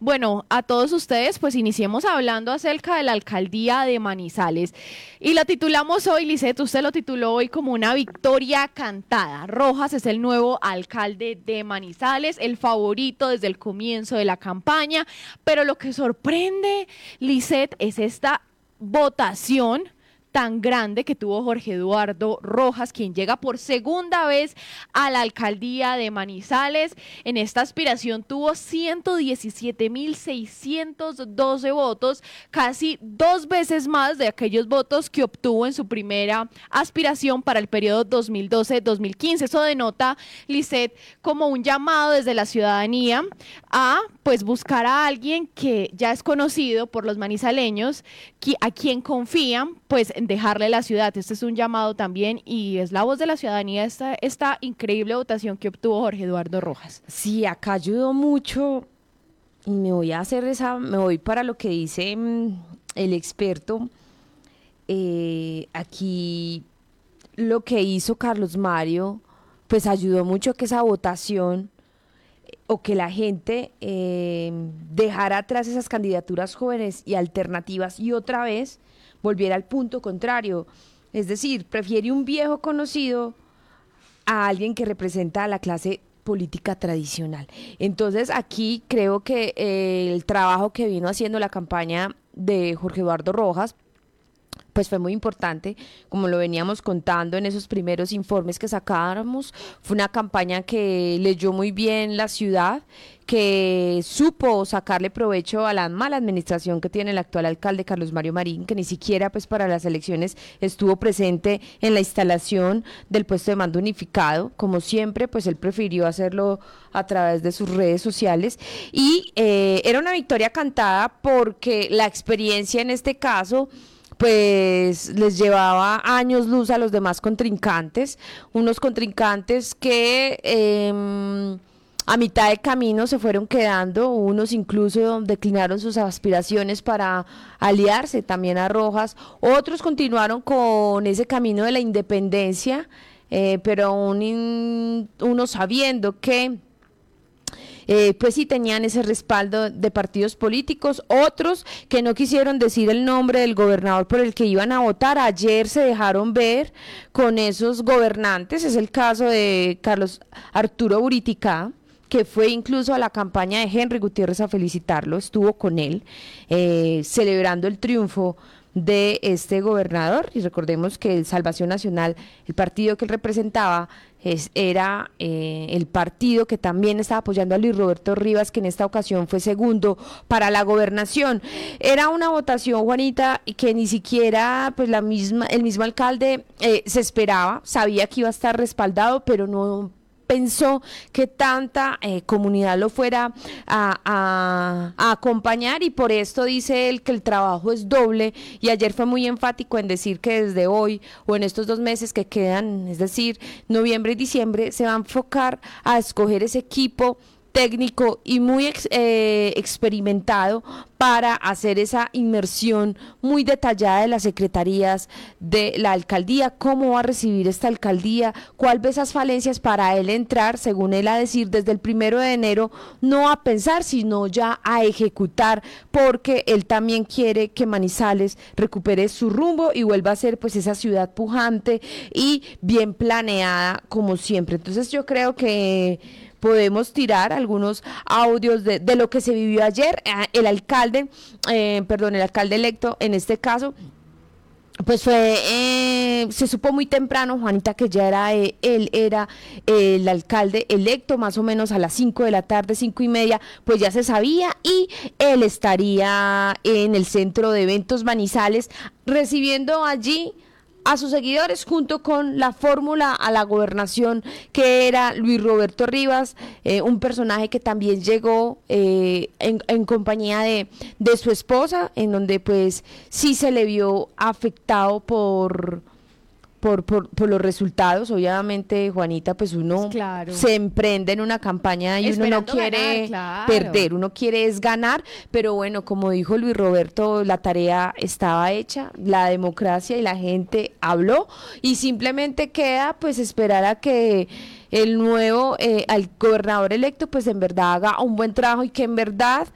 Bueno, a todos ustedes, pues iniciemos hablando acerca de la alcaldía de Manizales. Y la titulamos hoy, Lisette, usted lo tituló hoy como una victoria cantada. Rojas es el nuevo alcalde de Manizales, el favorito desde el comienzo de la campaña. Pero lo que sorprende, Lisette, es esta votación tan grande que tuvo Jorge Eduardo Rojas, quien llega por segunda vez a la alcaldía de Manizales. En esta aspiración tuvo 117.612 votos, casi dos veces más de aquellos votos que obtuvo en su primera aspiración para el periodo 2012-2015. Eso denota, Lisset, como un llamado desde la ciudadanía a pues buscar a alguien que ya es conocido por los manizaleños, a quien confían, pues dejarle la ciudad. Este es un llamado también y es la voz de la ciudadanía esta, esta increíble votación que obtuvo Jorge Eduardo Rojas. Sí, acá ayudó mucho y me voy a hacer esa, me voy para lo que dice mm, el experto. Eh, aquí lo que hizo Carlos Mario, pues ayudó mucho que esa votación o que la gente eh, dejara atrás esas candidaturas jóvenes y alternativas y otra vez volviera al punto contrario. Es decir, prefiere un viejo conocido a alguien que representa a la clase política tradicional. Entonces aquí creo que eh, el trabajo que vino haciendo la campaña de Jorge Eduardo Rojas pues fue muy importante, como lo veníamos contando en esos primeros informes que sacáramos, fue una campaña que leyó muy bien la ciudad, que supo sacarle provecho a la mala administración que tiene el actual alcalde Carlos Mario Marín, que ni siquiera pues para las elecciones estuvo presente en la instalación del puesto de mando unificado, como siempre pues él prefirió hacerlo a través de sus redes sociales. Y eh, era una victoria cantada porque la experiencia en este caso pues les llevaba años luz a los demás contrincantes, unos contrincantes que em, a mitad de camino se fueron quedando, unos incluso declinaron sus aspiraciones para aliarse también a Rojas, otros continuaron con ese camino de la independencia, eh, pero aún uno sabiendo que eh, pues sí tenían ese respaldo de partidos políticos, otros que no quisieron decir el nombre del gobernador por el que iban a votar, ayer se dejaron ver con esos gobernantes, es el caso de Carlos Arturo Buritica que fue incluso a la campaña de Henry Gutiérrez a felicitarlo, estuvo con él eh, celebrando el triunfo de este gobernador y recordemos que el Salvación Nacional, el partido que él representaba, es, era eh, el partido que también estaba apoyando a Luis Roberto Rivas, que en esta ocasión fue segundo para la gobernación. Era una votación, Juanita, que ni siquiera pues la misma, el mismo alcalde eh, se esperaba, sabía que iba a estar respaldado, pero no pensó que tanta eh, comunidad lo fuera a, acompañar y por esto dice él que el trabajo es doble y ayer fue muy enfático en decir que desde hoy o en estos dos meses que quedan, es decir, noviembre y diciembre, se va a enfocar a escoger ese equipo técnico y muy eh, experimentado para hacer esa inmersión muy detallada de las secretarías de la alcaldía, cómo va a recibir esta alcaldía, cuál ve esas falencias para él entrar, según él a decir, desde el primero de enero, no a pensar, sino ya a ejecutar, porque él también quiere que Manizales recupere su rumbo y vuelva a ser pues esa ciudad pujante y bien planeada como siempre. Entonces yo creo que podemos tirar algunos audios de, de lo que se vivió ayer. Ah, el alcalde, eh, perdón, el alcalde electo en este caso, pues fue, eh, se supo muy temprano, Juanita, que ya era, eh, él era el alcalde electo, más o menos a las 5 de la tarde, cinco y media, pues ya se sabía y él estaría en el centro de eventos Manizales recibiendo allí a sus seguidores junto con la fórmula a la gobernación que era Luis Roberto Rivas, eh, un personaje que también llegó eh, en, en, compañía de, de su esposa, en donde pues sí se le vio afectado por por, por, por, los resultados, obviamente, Juanita, pues uno se emprende en una campaña y uno no quiere perder, uno quiere es ganar, pero bueno, como dijo Luis Roberto, la tarea estaba hecha, la democracia y la gente habló y simplemente queda pues esperar a que el nuevo eh, al gobernador electo pues en verdad haga un buen trabajo y que en verdad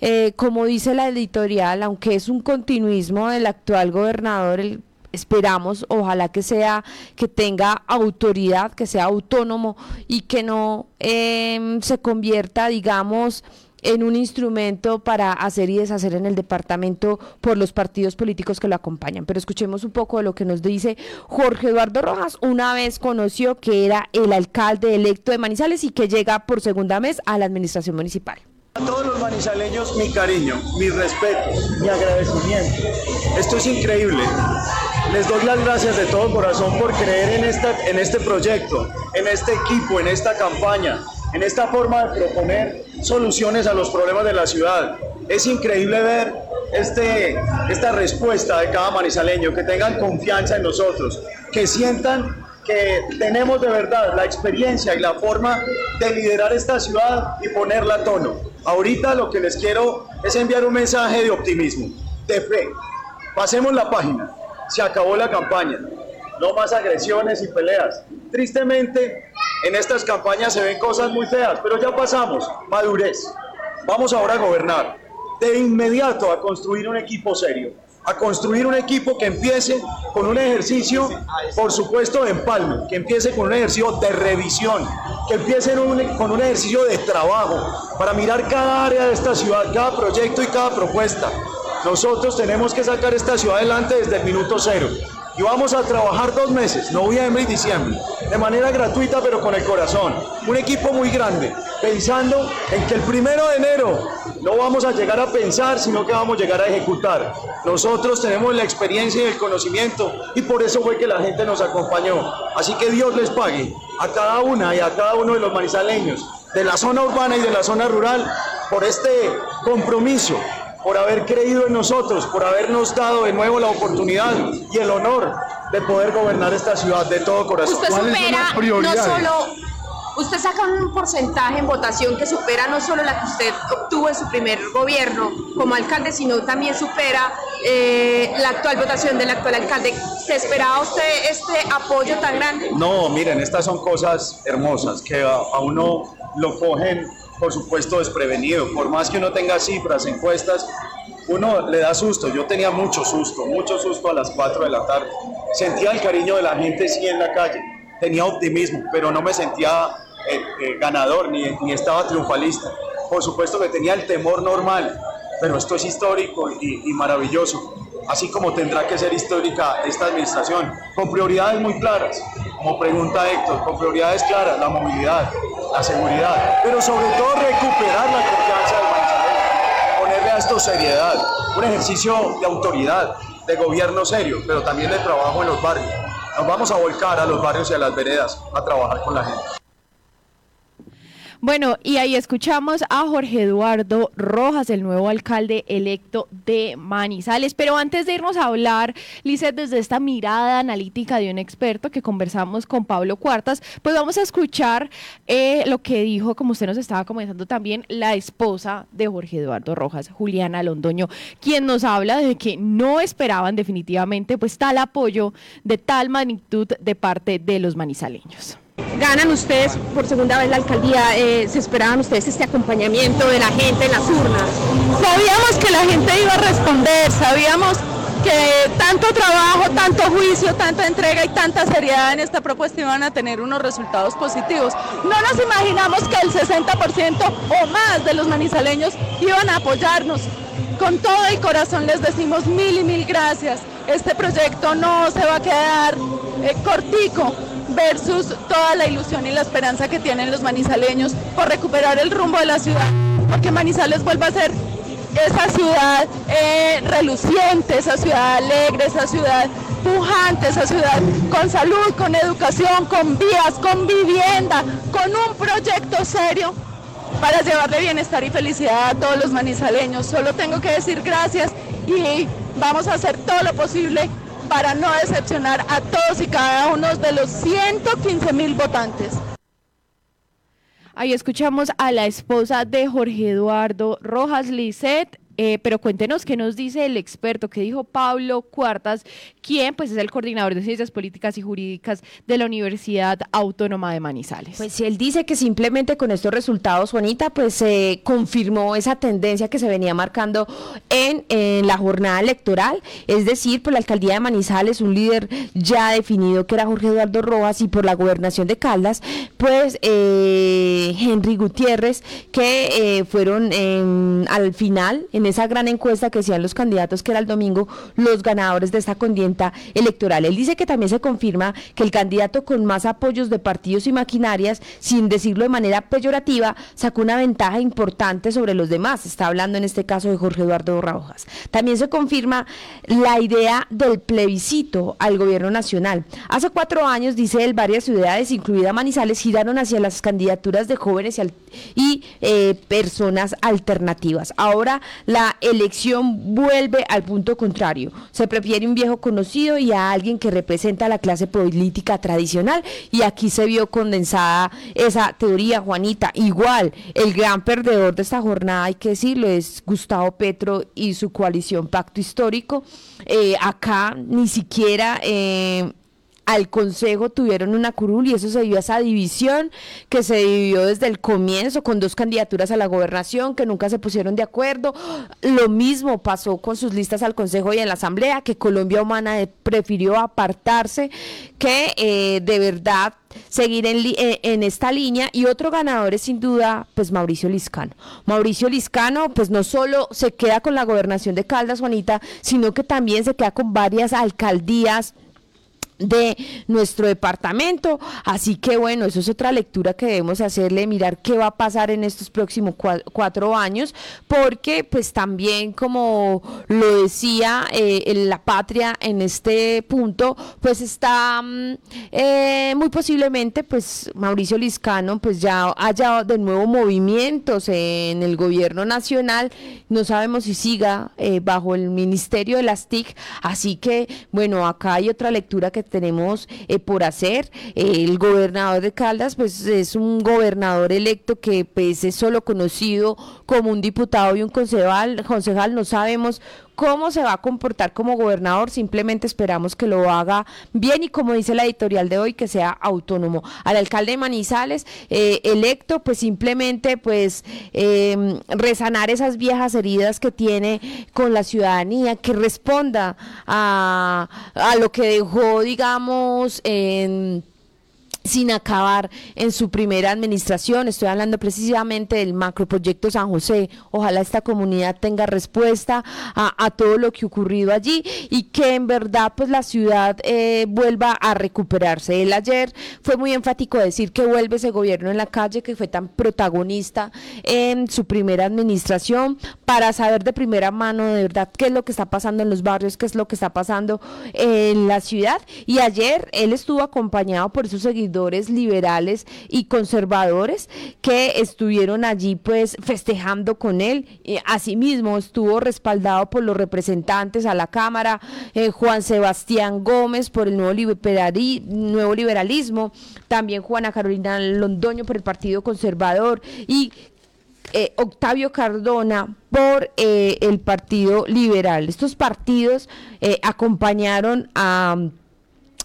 eh, como dice la editorial aunque es un continuismo del actual gobernador el esperamos, ojalá que sea, que tenga autoridad, que sea autónomo y que no em, se convierta, digamos, en un instrumento para hacer y deshacer en el departamento por los partidos políticos que lo acompañan. Pero escuchemos un poco de lo que nos dice Jorge Eduardo Rojas, una vez conoció que era el alcalde electo de Manizales y que llega por segunda vez a la administración municipal. A todos los manizaleños mi cariño, mi respeto, mi agradecimiento. Esto es increíble. Les doy las gracias de todo corazón por creer en, esta, en este proyecto, en este equipo, en esta campaña, en esta forma de proponer soluciones a los problemas de la ciudad. Es increíble ver este, esta respuesta de cada manizaleño, que tengan confianza en nosotros, que sientan que tenemos de verdad la experiencia y la forma de liderar esta ciudad y ponerla a tono. Ahorita lo que les quiero es enviar un mensaje de optimismo, de fe. Pasemos la página, se acabó la campaña, no más agresiones y peleas. Tristemente, en estas campañas se ven cosas muy feas, pero ya pasamos, madurez. Vamos ahora a gobernar, de inmediato a construir un equipo serio a construir un equipo que empiece con un ejercicio, por supuesto, de empalme, que empiece con un ejercicio de revisión, que empiece con un ejercicio de trabajo, para mirar cada área de esta ciudad, cada proyecto y cada propuesta. Nosotros tenemos que sacar esta ciudad adelante desde el minuto cero y vamos a trabajar dos meses, noviembre y diciembre, de manera gratuita pero con el corazón. Un equipo muy grande, pensando en que el primero de enero no vamos a llegar a pensar, sino que vamos a llegar a ejecutar. Nosotros tenemos la experiencia y el conocimiento y por eso fue que la gente nos acompañó. Así que Dios les pague a cada una y a cada uno de los manizaleños de la zona urbana y de la zona rural por este compromiso por haber creído en nosotros, por habernos dado de nuevo la oportunidad y el honor de poder gobernar esta ciudad de todo corazón. Usted supera no solo, usted saca un porcentaje en votación que supera no solo la que usted obtuvo en su primer gobierno como alcalde, sino también supera eh, la actual votación del actual alcalde. ¿Se esperaba usted este apoyo tan grande? No, miren, estas son cosas hermosas que a uno lo cogen por supuesto, desprevenido. Por más que uno tenga cifras, encuestas, uno le da susto. Yo tenía mucho susto, mucho susto a las 4 de la tarde. Sentía el cariño de la gente sí en la calle. Tenía optimismo, pero no me sentía eh, eh, ganador ni, ni estaba triunfalista. Por supuesto que tenía el temor normal, pero esto es histórico y, y maravilloso así como tendrá que ser histórica esta administración, con prioridades muy claras, como pregunta Héctor, con prioridades claras, la movilidad, la seguridad, pero sobre todo recuperar la confianza del manizaleño, ponerle a esto seriedad, un ejercicio de autoridad, de gobierno serio, pero también de trabajo en los barrios. Nos vamos a volcar a los barrios y a las veredas a trabajar con la gente. Bueno, y ahí escuchamos a Jorge Eduardo Rojas, el nuevo alcalde electo de Manizales. Pero antes de irnos a hablar, Lizeth, desde esta mirada analítica de un experto que conversamos con Pablo Cuartas, pues vamos a escuchar eh, lo que dijo, como usted nos estaba comentando también, la esposa de Jorge Eduardo Rojas, Juliana Londoño, quien nos habla de que no esperaban definitivamente pues tal apoyo de tal magnitud de parte de los manizaleños. Ganan ustedes por segunda vez la alcaldía, eh, ¿se esperaban ustedes este acompañamiento de la gente en las urnas? Sabíamos que la gente iba a responder, sabíamos que tanto trabajo, tanto juicio, tanta entrega y tanta seriedad en esta propuesta iban a tener unos resultados positivos. No nos imaginamos que el 60% o más de los manizaleños iban a apoyarnos. Con todo el corazón les decimos mil y mil gracias. Este proyecto no se va a quedar eh, cortico versus toda la ilusión y la esperanza que tienen los manizaleños por recuperar el rumbo de la ciudad, porque Manizales vuelva a ser esa ciudad eh, reluciente, esa ciudad alegre, esa ciudad pujante, esa ciudad con salud, con educación, con vías, con vivienda, con un proyecto serio para llevarle bienestar y felicidad a todos los manizaleños. Solo tengo que decir gracias y vamos a hacer todo lo posible para no decepcionar a todos y cada uno de los 115 mil votantes. Ahí escuchamos a la esposa de Jorge Eduardo Rojas Lisset Eh, pero cuéntenos qué nos dice el experto, qué dijo Pablo Cuartas, quien pues es el coordinador de ciencias políticas y jurídicas de la Universidad Autónoma de Manizales. Pues él dice que simplemente con estos resultados, Juanita, pues se confirmó esa tendencia que se venía marcando en, la jornada electoral, es decir, por la alcaldía de Manizales, un líder ya definido que era Jorge Eduardo Rojas y por la gobernación de Caldas, pues eh, Henry Gutiérrez, que eh, fueron al final en esa gran encuesta que hacían los candidatos, que era el domingo, los ganadores de esta contienda electoral. Él dice que también se confirma que el candidato con más apoyos de partidos y maquinarias, sin decirlo de manera peyorativa, sacó una ventaja importante sobre los demás. Está hablando en este caso de Jorge Eduardo Rojas. También se confirma la idea del plebiscito al gobierno nacional. Hace cuatro años, dice él, varias ciudades, incluida Manizales, giraron hacia las candidaturas de jóvenes y, eh, personas alternativas. Ahora la elección vuelve al punto contrario. Se prefiere un viejo conocido y a alguien que representa a la clase política tradicional y aquí se vio condensada esa teoría, Juanita. Igual, el gran perdedor de esta jornada, hay que decirlo, es Gustavo Petro y su coalición Pacto Histórico. Eh, acá ni siquiera... Eh, al Consejo tuvieron una curul y eso se dio a esa división que se dividió desde el comienzo con dos candidaturas a la gobernación que nunca se pusieron de acuerdo. Lo mismo pasó con sus listas al Consejo y en la Asamblea, que Colombia Humana prefirió apartarse, que eh, de verdad seguir en, eh, en, esta línea y otro ganador es sin duda pues Mauricio Liscano. Mauricio Liscano pues no solo se queda con la gobernación de Caldas, Juanita, sino que también se queda con varias alcaldías de nuestro departamento. Así que bueno, eso es otra lectura que debemos hacerle, mirar qué va a pasar en estos próximos cuatro años, porque pues también como lo decía eh, la patria en este punto, pues está mm, eh, muy posiblemente pues Mauricio Liscano pues ya haya de nuevo movimientos en el gobierno nacional, no sabemos si siga eh, bajo el ministerio de las TIC, así que bueno, acá hay otra lectura que tenemos eh, por hacer. el gobernador de Caldas, pues es un gobernador electo que pues es solo conocido como un diputado y un concejal, concejal no sabemos cómo se va a comportar como gobernador, simplemente esperamos que lo haga bien y como dice la editorial de hoy, que sea autónomo. Al alcalde de Manizales, eh, electo, pues simplemente pues em, resanar esas viejas heridas que tiene con la ciudadanía, que responda a, a lo que dejó, digamos, en sin acabar en su primera administración. Estoy hablando precisamente del macroproyecto San José. Ojalá esta comunidad tenga respuesta a, todo lo que ha ocurrido allí y que en verdad pues la ciudad eh, vuelva a recuperarse. Él ayer fue muy enfático decir que vuelve ese gobierno en la calle que fue tan protagonista en su primera administración para saber de primera mano de verdad qué es lo que está pasando en los barrios, qué es lo que está pasando en la ciudad. Y ayer él estuvo acompañado por sus seguidores liberales y conservadores que estuvieron allí pues festejando con él. asimismo estuvo respaldado por los representantes a la Cámara, eh, Juan Sebastián Gómez por el nuevo, nuevo liberalismo, también Juana Carolina Londoño por el Partido Conservador y eh, Octavio Cardona por eh, el Partido Liberal. Estos partidos acompañaron a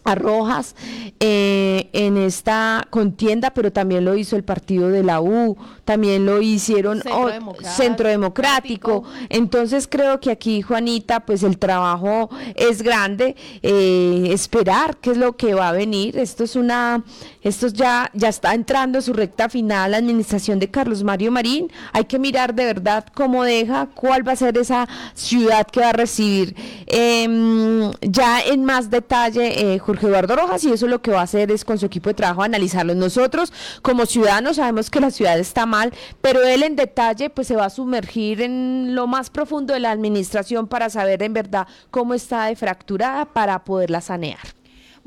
a Rojas eh, en esta contienda, pero también lo hizo el partido de la U, también lo hicieron Centro, Democrático. Entonces creo que aquí, Juanita, pues el trabajo es grande, eh, esperar qué es lo que va a venir. Esto es una, esto ya, ya está entrando su recta final la administración de Carlos Mario Marín. Hay que mirar de verdad cómo deja, cuál va a ser esa ciudad que va a recibir. Em, ya en más detalle, eh, Jorge Eduardo Rojas, y eso lo que va a hacer es con su equipo de trabajo analizarlo. Nosotros, como ciudadanos, sabemos que la ciudad está mal, pero él en detalle pues se va a sumergir en lo más profundo de la administración para saber en verdad cómo está de fracturada para poderla sanear.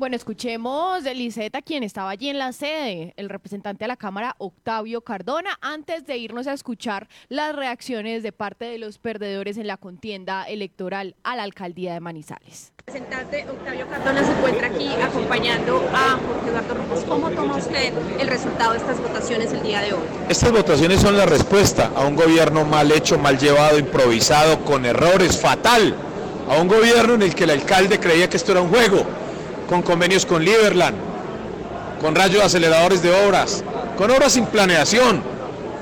Bueno, escuchemos de Liseta, quien estaba allí en la sede, el representante de la Cámara, Octavio Cardona, antes de irnos a escuchar las reacciones de parte de los perdedores en la contienda electoral a la alcaldía de Manizales. El representante Octavio Cardona se encuentra aquí acompañando a Jorge Eduardo Ramos. ¿Cómo toma usted el resultado de estas votaciones el día de hoy? Estas votaciones son la respuesta a un gobierno mal hecho, mal llevado, improvisado, con errores, fatal. A un gobierno en el que el alcalde creía que esto era un juego con convenios con Liberland, con rayos aceleradores de obras, con obras sin planeación,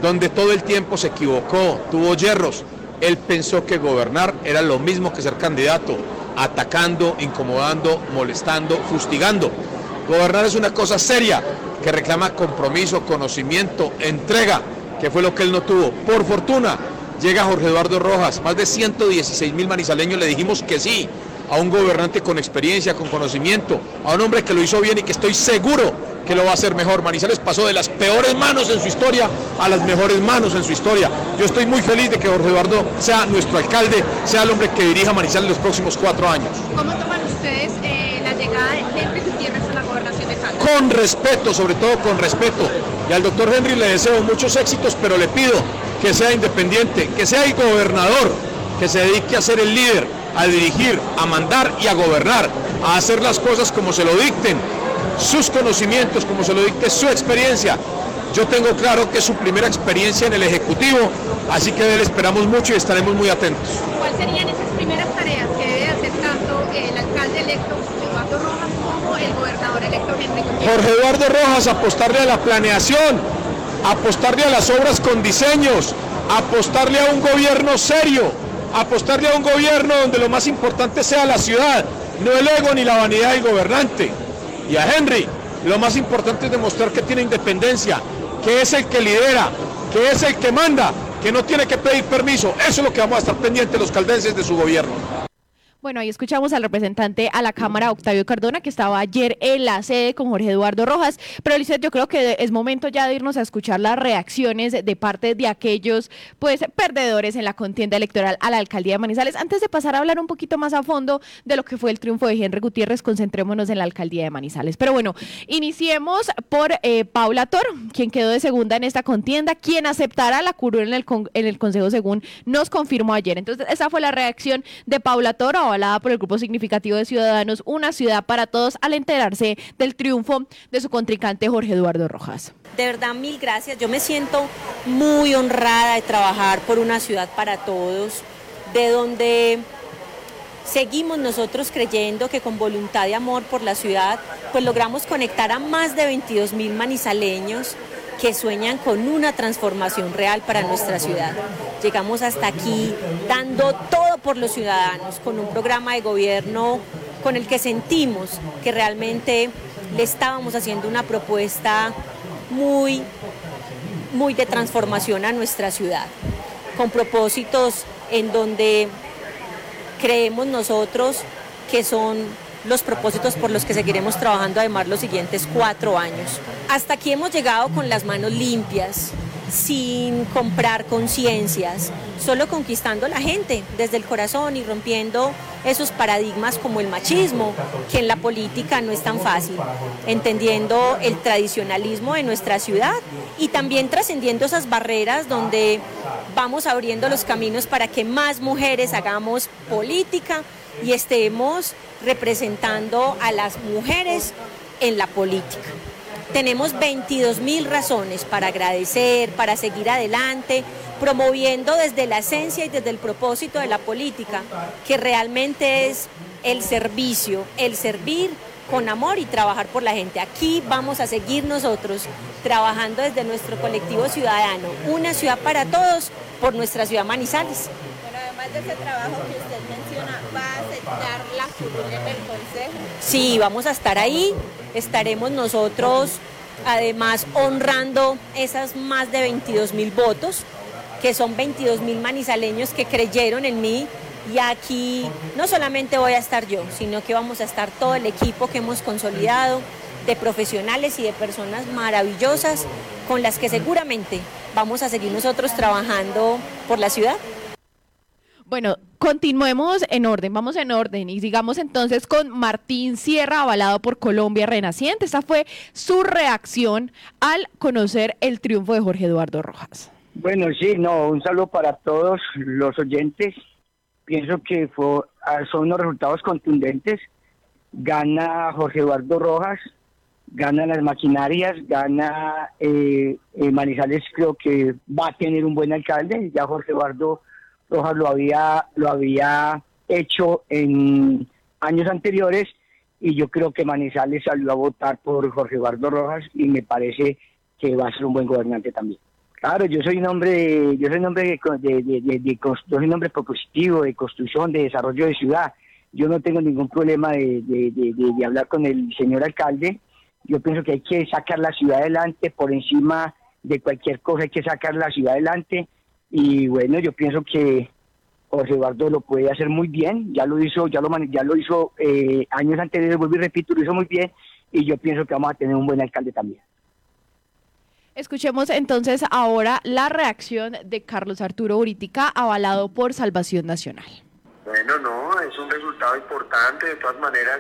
donde todo el tiempo se equivocó, tuvo hierros. Él pensó que gobernar era lo mismo que ser candidato, atacando, incomodando, molestando, fustigando. Gobernar es una cosa seria que reclama compromiso, conocimiento, entrega, que fue lo que él no tuvo. Por fortuna, llega Jorge Eduardo Rojas, más de 116 mil manizaleños le dijimos que sí, a un gobernante con experiencia, con conocimiento, a un hombre que lo hizo bien y que estoy seguro que lo va a hacer mejor. Manizales pasó de las peores manos en su historia a las mejores manos en su historia. Yo estoy muy feliz de que Jorge Eduardo sea nuestro alcalde, sea el hombre que dirija Manizales los próximos cuatro años. ¿Cómo toman ustedes eh, la llegada de Henry Gutiérrez a la gobernación de Cali? Con respeto, sobre todo con respeto. Y al doctor Henry le deseo muchos éxitos, pero le pido que sea independiente, que sea el gobernador, que se dedique a ser el líder a dirigir, a mandar y a gobernar, a hacer las cosas como se lo dicten, sus conocimientos, como se lo dicte su experiencia. Yo tengo claro que es su primera experiencia en el Ejecutivo, así que de él esperamos mucho y estaremos muy atentos. ¿Cuáles serían esas primeras tareas que debe hacer tanto el alcalde electo Eduardo Rojas como el gobernador electo Henry Jorge Eduardo Rojas, apostarle a la planeación, apostarle a las obras con diseños, apostarle a un gobierno serio, apostarle a un gobierno donde lo más importante sea la ciudad, no el ego ni la vanidad del gobernante. Y a Henry, lo más importante es demostrar que tiene independencia, que es el que lidera, que es el que manda, que no tiene que pedir permiso. Eso es lo que vamos a estar pendientes los caldenses de su gobierno. Bueno, ahí escuchamos al representante a la Cámara, Octavio Cardona, que estaba ayer en la sede con Jorge Eduardo Rojas. Pero, Lizeth, yo creo que es momento ya de irnos a escuchar las reacciones de parte de aquellos, pues, perdedores en la contienda electoral a la alcaldía de Manizales. Antes de pasar a hablar un poquito más a fondo de lo que fue el triunfo de Henry Gutiérrez, concentrémonos en la alcaldía de Manizales. Pero bueno, iniciemos por eh, Paula Tor, quien quedó de segunda en esta contienda, quien aceptará la curul en el, en el Consejo, según nos confirmó ayer. Entonces, esa fue la reacción de Paula Tor avalada por el grupo significativo de ciudadanos Una Ciudad para Todos al enterarse del triunfo de su contrincante Jorge Eduardo Rojas. De verdad, mil gracias. Yo me siento muy honrada de trabajar por una ciudad para todos, de donde seguimos nosotros creyendo que con voluntad de amor por la ciudad, pues logramos conectar a más de 22 mil manizaleños que sueñan con una transformación real para nuestra ciudad. Llegamos hasta aquí dando todo por los ciudadanos, con un programa de gobierno con el que sentimos que realmente le estábamos haciendo una propuesta muy, muy de transformación a nuestra ciudad, con propósitos en donde creemos nosotros que son los propósitos por los que seguiremos trabajando además los siguientes cuatro años. Hasta aquí hemos llegado con las manos limpias, sin comprar conciencias, solo conquistando la gente desde el corazón y rompiendo esos paradigmas como el machismo, que en la política no es tan fácil, entendiendo el tradicionalismo de nuestra ciudad y también trascendiendo esas barreras donde vamos abriendo los caminos para que más mujeres hagamos política y estemos representando a las mujeres en la política. Tenemos 22 mil razones para agradecer, para seguir adelante, promoviendo desde la esencia y desde el propósito de la política, que realmente es el servicio, el servir con amor y trabajar por la gente. Aquí vamos a seguir nosotros trabajando desde nuestro colectivo ciudadano, una ciudad para todos, por nuestra ciudad Manizales de ese trabajo que usted menciona, ¿va a aceptar la curul en el Consejo? Sí, vamos a estar ahí, estaremos nosotros además honrando esas más de 22 mil votos, que son 22 mil manizaleños que creyeron en mí. Y aquí no solamente voy a estar yo, sino que vamos a estar todo el equipo que hemos consolidado de profesionales y de personas maravillosas con las que seguramente vamos a seguir nosotros trabajando por la ciudad. Bueno, continuemos en orden, vamos en orden y sigamos entonces con Martín Sierra, avalado por Colombia Renaciente. Esta fue su reacción al conocer el triunfo de Jorge Eduardo Rojas. Bueno, sí, no, un saludo para todos los oyentes. Pienso que fue, ah, son unos resultados contundentes. Gana Jorge Eduardo Rojas, gana las maquinarias, gana eh, eh, Manizales, creo que va a tener un buen alcalde. Ya Jorge Eduardo Rojas lo había, lo había hecho en años anteriores y yo creo que Manizales salió a votar por Jorge Eduardo Rojas y me parece que va a ser un buen gobernante también. Claro, yo soy un hombre, yo soy un hombre de, de, de, soy un hombre propositivo, de construcción, de desarrollo de ciudad. Yo no tengo ningún problema de, de hablar con el señor alcalde. Yo pienso que hay que sacar la ciudad adelante por encima de cualquier cosa, hay que sacar la ciudad adelante. Y bueno, yo pienso que José Eduardo lo puede hacer muy bien. Ya lo hizo, ya lo ya lo hizo eh, años anteriores, vuelvo y repito, lo hizo muy bien. Y yo pienso que vamos a tener un buen alcalde también. Escuchemos entonces ahora la reacción de Carlos Arturo Uritica, avalado por Salvación Nacional. Bueno, no, es un resultado importante. De todas maneras,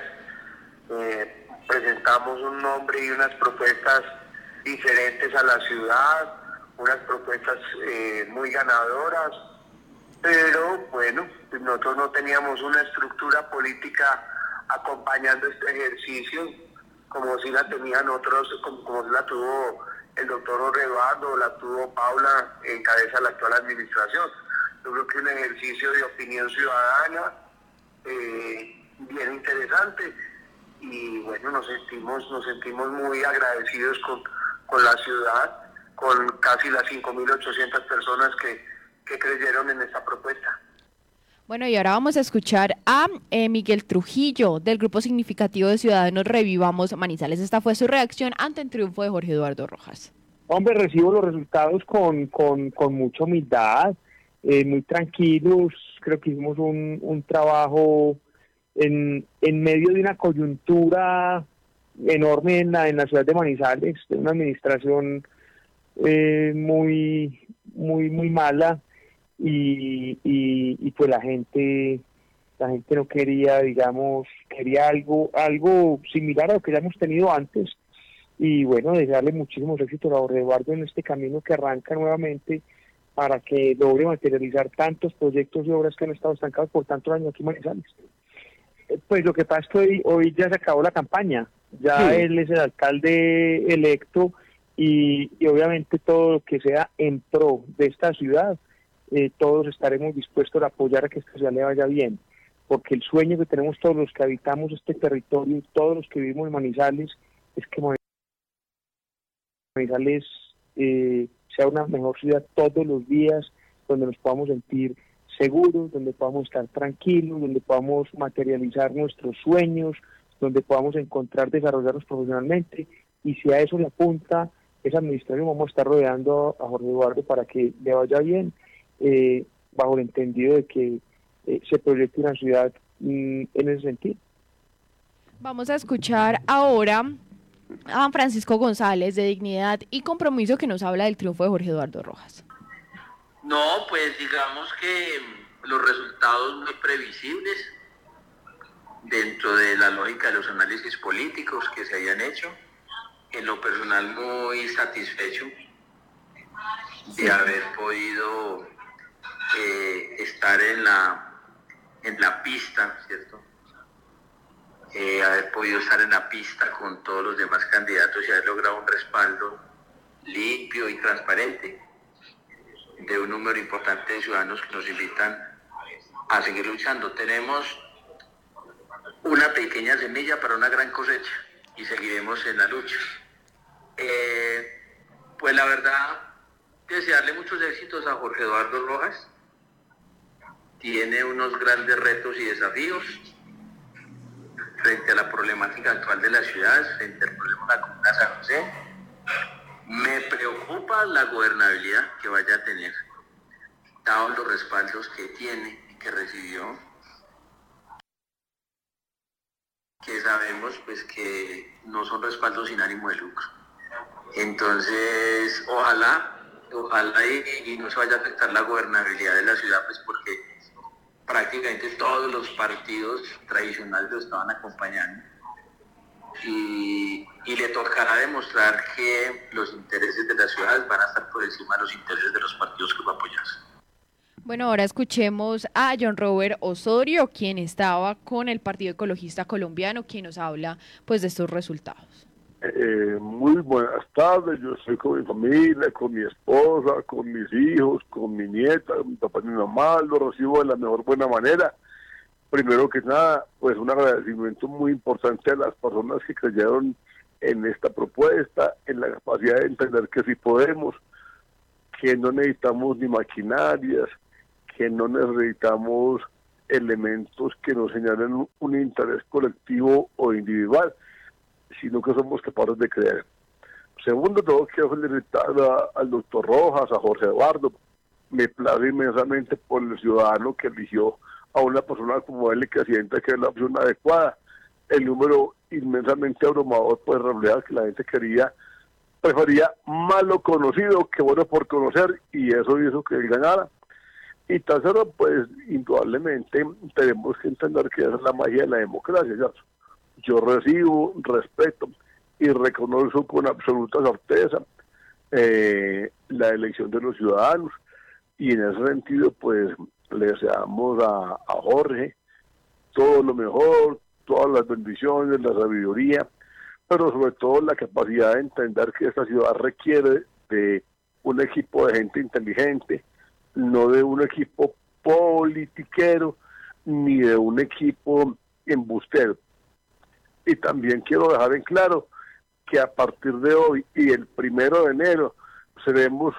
eh, presentamos un nombre y unas propuestas diferentes a la ciudad, unas propuestas eh, muy ganadoras, pero bueno, nosotros no teníamos una estructura política acompañando este ejercicio como si la tenían otros, como, como la tuvo el doctor Orrebardo, la tuvo Paula en cabeza de la actual administración. Yo creo que un ejercicio de opinión ciudadana eh, bien interesante y bueno, nos sentimos, nos sentimos muy agradecidos con, con la ciudad, con casi las 5.800 personas que, que creyeron en esta propuesta. Bueno, y ahora vamos a escuchar a eh, Miguel Trujillo del Grupo Significativo de Ciudadanos Revivamos Manizales. Esta fue su reacción ante el triunfo de Jorge Eduardo Rojas. Hombre, recibo los resultados con, con, con mucha humildad, eh, muy tranquilos. Creo que hicimos un, un trabajo en, en medio de una coyuntura enorme en la, en la ciudad de Manizales, de una administración eh, muy, muy, muy mala y, y, pues la gente la gente no quería digamos quería algo algo similar a lo que ya hemos tenido antes. Y bueno desearle muchísimos éxitos a Eduardo en este camino que arranca nuevamente para que logre materializar tantos proyectos y obras que han estado estancados por tantos años aquí en Manizales. Eh, pues lo que pasa es que hoy, hoy ya se acabó la campaña, ya él es el alcalde electo y, obviamente todo lo que sea en pro de esta ciudad eh, todos estaremos dispuestos a apoyar a que esta ciudad le vaya bien, porque el sueño que tenemos todos los que habitamos este territorio, todos los que vivimos en Manizales, es que Manizales eh, sea una mejor ciudad todos los días, donde nos podamos sentir seguros, donde podamos estar tranquilos, donde podamos materializar nuestros sueños, donde podamos encontrar, desarrollarnos profesionalmente, y si a eso le apunta esa administración, vamos a estar rodeando a Jorge Eduardo para que le vaya bien eh, bajo el entendido de que eh, se proyecte una ciudad mm, en ese sentido. Vamos a escuchar ahora a Francisco González de Dignidad y Compromiso que nos habla del triunfo de Jorge Eduardo Rojas. No, pues digamos que los resultados muy previsibles dentro de la lógica de los análisis políticos que se hayan hecho. En lo personal muy satisfecho de haber podido eh, estar en la, en la pista, ¿cierto? Eh, haber podido estar en la pista con todos los demás candidatos y haber logrado un respaldo limpio y transparente de un número importante de ciudadanos que nos invitan a seguir luchando. Tenemos una pequeña semilla para una gran cosecha y seguiremos en la lucha. Eh, pues la verdad, desearle muchos éxitos a Jorge Eduardo Rojas, tiene unos grandes retos y desafíos frente a la problemática actual de la ciudad, frente al problema de la Comuna San José. Me preocupa la gobernabilidad que vaya a tener, dados los respaldos que tiene y que recibió, que sabemos pues que no son respaldos sin ánimo de lucro. Entonces, ojalá, ojalá y, no se vaya a afectar la gobernabilidad de la ciudad, pues porque prácticamente todos los partidos tradicionales lo estaban acompañando. Y, le tocará demostrar que los intereses de las ciudades van a estar por encima de los intereses de los partidos que lo apoyan. Bueno, ahora escuchemos a John Robert Osorio, quien estaba con el Partido Ecologista Colombiano, quien nos habla pues de estos resultados. Eh, muy buenas tardes, yo estoy con mi familia, con mi esposa, con mis hijos, con mi nieta, mi papá y mi mamá, lo recibo de la mejor buena manera. Primero que nada, pues un agradecimiento muy importante a las personas que creyeron en esta propuesta, en la capacidad de entender que sí podemos, que no necesitamos ni maquinarias, que no necesitamos elementos que nos señalen un interés colectivo o individual, sino que somos capaces de creer. Segundo, tengo que felicitar al doctor Rojas, a Jorge Eduardo. Me place inmensamente por el ciudadano que eligió a una persona como él que sienta que es la opción adecuada. El número inmensamente abrumador pues refleja que la gente quería, prefería malo conocido que bueno por conocer y eso hizo que él ganara. Y tercero, pues indudablemente tenemos que entender que esa es la magia de la democracia. Yo recibo, respeto y reconozco con absoluta certeza eh, la elección de los ciudadanos y en ese sentido pues le deseamos a, a Jorge todo lo mejor, todas las bendiciones, la sabiduría, pero sobre todo la capacidad de entender que esta ciudad requiere de un equipo de gente inteligente, no de un equipo politiquero ni de un equipo embustero. Y también quiero dejar en claro que a partir de hoy y el primero de enero seremos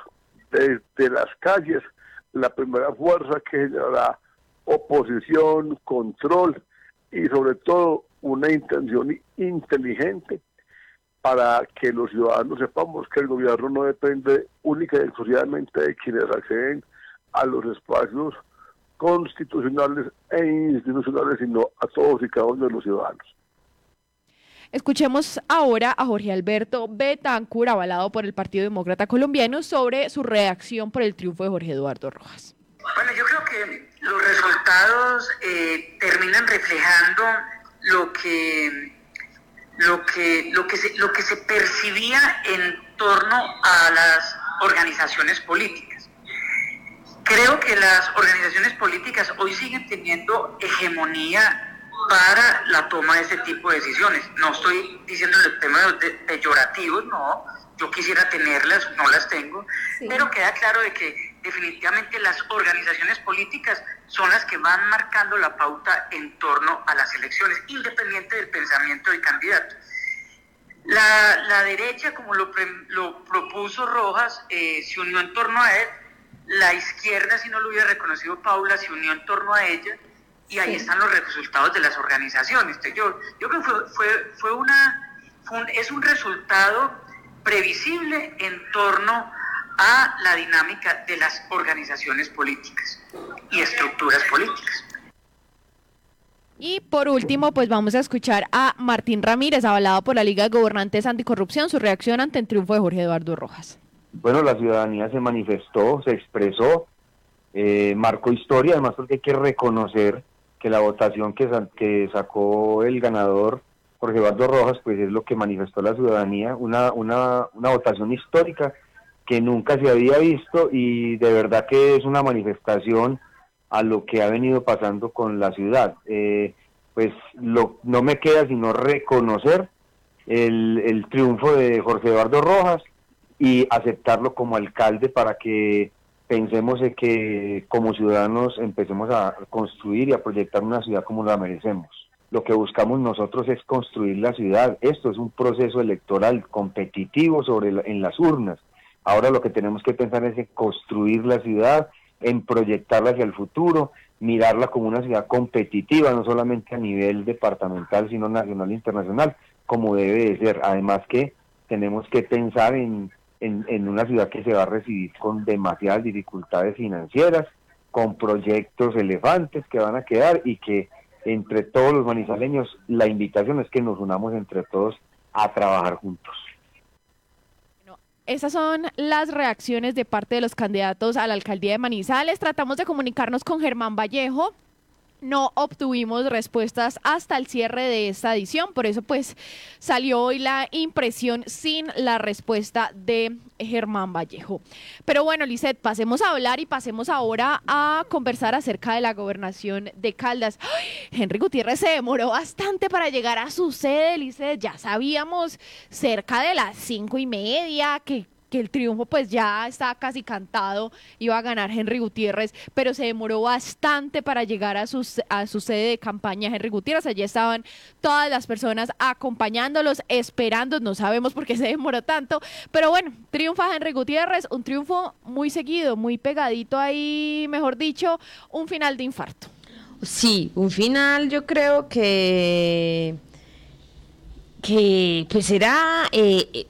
desde las calles la primera fuerza que generará oposición, control y sobre todo una intención inteligente para que los ciudadanos sepamos que el gobierno no depende única y exclusivamente de quienes acceden a los espacios constitucionales e institucionales, sino a todos y cada uno de los ciudadanos. Escuchemos ahora a Jorge Alberto Betancur, avalado por el Partido Demócrata Colombiano, sobre su reacción por el triunfo de Jorge Eduardo Rojas. Bueno, yo creo que los resultados eh, terminan reflejando lo que lo que lo que se, lo que se percibía en torno a las organizaciones políticas. Creo que las organizaciones políticas hoy siguen teniendo hegemonía para la toma de ese tipo de decisiones. No estoy diciendo el tema de peyorativos, no, yo quisiera tenerlas, no las tengo, pero queda claro de que definitivamente las organizaciones políticas son las que van marcando la pauta en torno a las elecciones, independiente del pensamiento del candidato. La, derecha, como lo, lo propuso Rojas, eh, se unió en torno a él, la izquierda, si no lo hubiera reconocido Paula, se unió en torno a ella, y ahí están los resultados de las organizaciones. yo, yo creo que fue, fue, fue una, es un resultado previsible en torno a la dinámica de las organizaciones políticas y estructuras políticas. Y por último, pues vamos a escuchar a Martín Ramírez, avalado por la Liga de Gobernantes Anticorrupción, su reacción ante el triunfo de Jorge Eduardo Rojas. Bueno, la ciudadanía se manifestó, se expresó, eh, marcó historia, además porque hay que reconocer que la votación que, que sacó el ganador, Jorge Eduardo Rojas, pues es lo que manifestó la ciudadanía, una, una, una votación histórica que nunca se había visto y de verdad que es una manifestación a lo que ha venido pasando con la ciudad. Eh, pues lo, no me queda sino reconocer el, el triunfo de Jorge Eduardo Rojas y aceptarlo como alcalde para que pensemos en que como ciudadanos empecemos a construir y a proyectar una ciudad como la merecemos. Lo que buscamos nosotros es construir la ciudad. Esto es un proceso electoral competitivo sobre en las urnas. Ahora lo que tenemos que pensar es en construir la ciudad, en proyectarla hacia el futuro, mirarla como una ciudad competitiva, no solamente a nivel departamental, sino nacional e internacional, como debe de ser. Además que tenemos que pensar en en, una ciudad que se va a recibir con demasiadas dificultades financieras, con proyectos elefantes que van a quedar y que entre todos los manizaleños la invitación es que nos unamos entre todos a trabajar juntos. esas son las reacciones de parte de los candidatos a la alcaldía de Manizales. Tratamos de comunicarnos con Germán Vallejo, no obtuvimos respuestas hasta el cierre de esta edición, por eso pues salió hoy la impresión sin la respuesta de Germán Vallejo. Pero bueno, Lisset, pasemos a hablar y pasemos ahora a conversar acerca de la gobernación de Caldas. Henry Gutiérrez se demoró bastante para llegar a su sede, Lisset. Ya sabíamos cerca de las cinco y media que que el triunfo pues ya está casi cantado, iba a ganar Henry Gutiérrez, pero se demoró bastante para llegar a su, a su sede de campaña Henry Gutiérrez. Allí estaban todas las personas acompañándolos, esperando, no sabemos por qué se demoró tanto, pero bueno, triunfa Henry Gutiérrez, un triunfo muy seguido, muy pegadito ahí, mejor dicho, un final de infarto. Sí, un final yo creo que que pues era eh,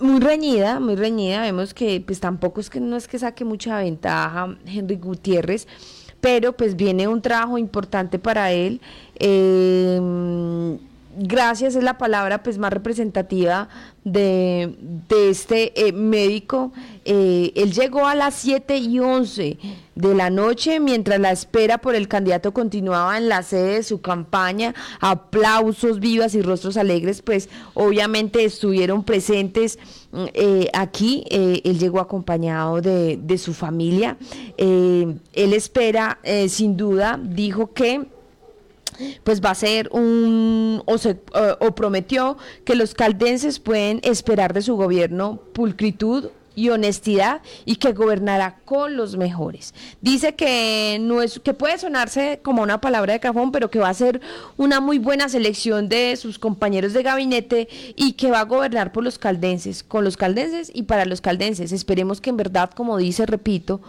muy reñida, muy reñida. Vemos que pues tampoco es que no es que saque mucha ventaja Henry Gutiérrez, pero pues viene un trabajo importante para él. Eh, gracias es la palabra pues más representativa de, este eh, médico. Eh, él llegó a las 7 y 11 de la noche mientras la espera por el candidato continuaba en la sede de su campaña. Aplausos, vivas y rostros alegres, pues obviamente estuvieron presentes mm, eh, aquí. él llegó acompañado de, de su familia. él espera, sin duda, dijo que pues va a ser un, o, se, o prometió que los caldenses pueden esperar de su gobierno pulcritud y honestidad y que gobernará con los mejores. Dice que no es que puede sonarse como una palabra de cajón, pero que va a ser una muy buena selección de sus compañeros de gabinete y que va a gobernar por los caldenses, con los caldenses y para los caldenses. Esperemos que en verdad, como dice, repito,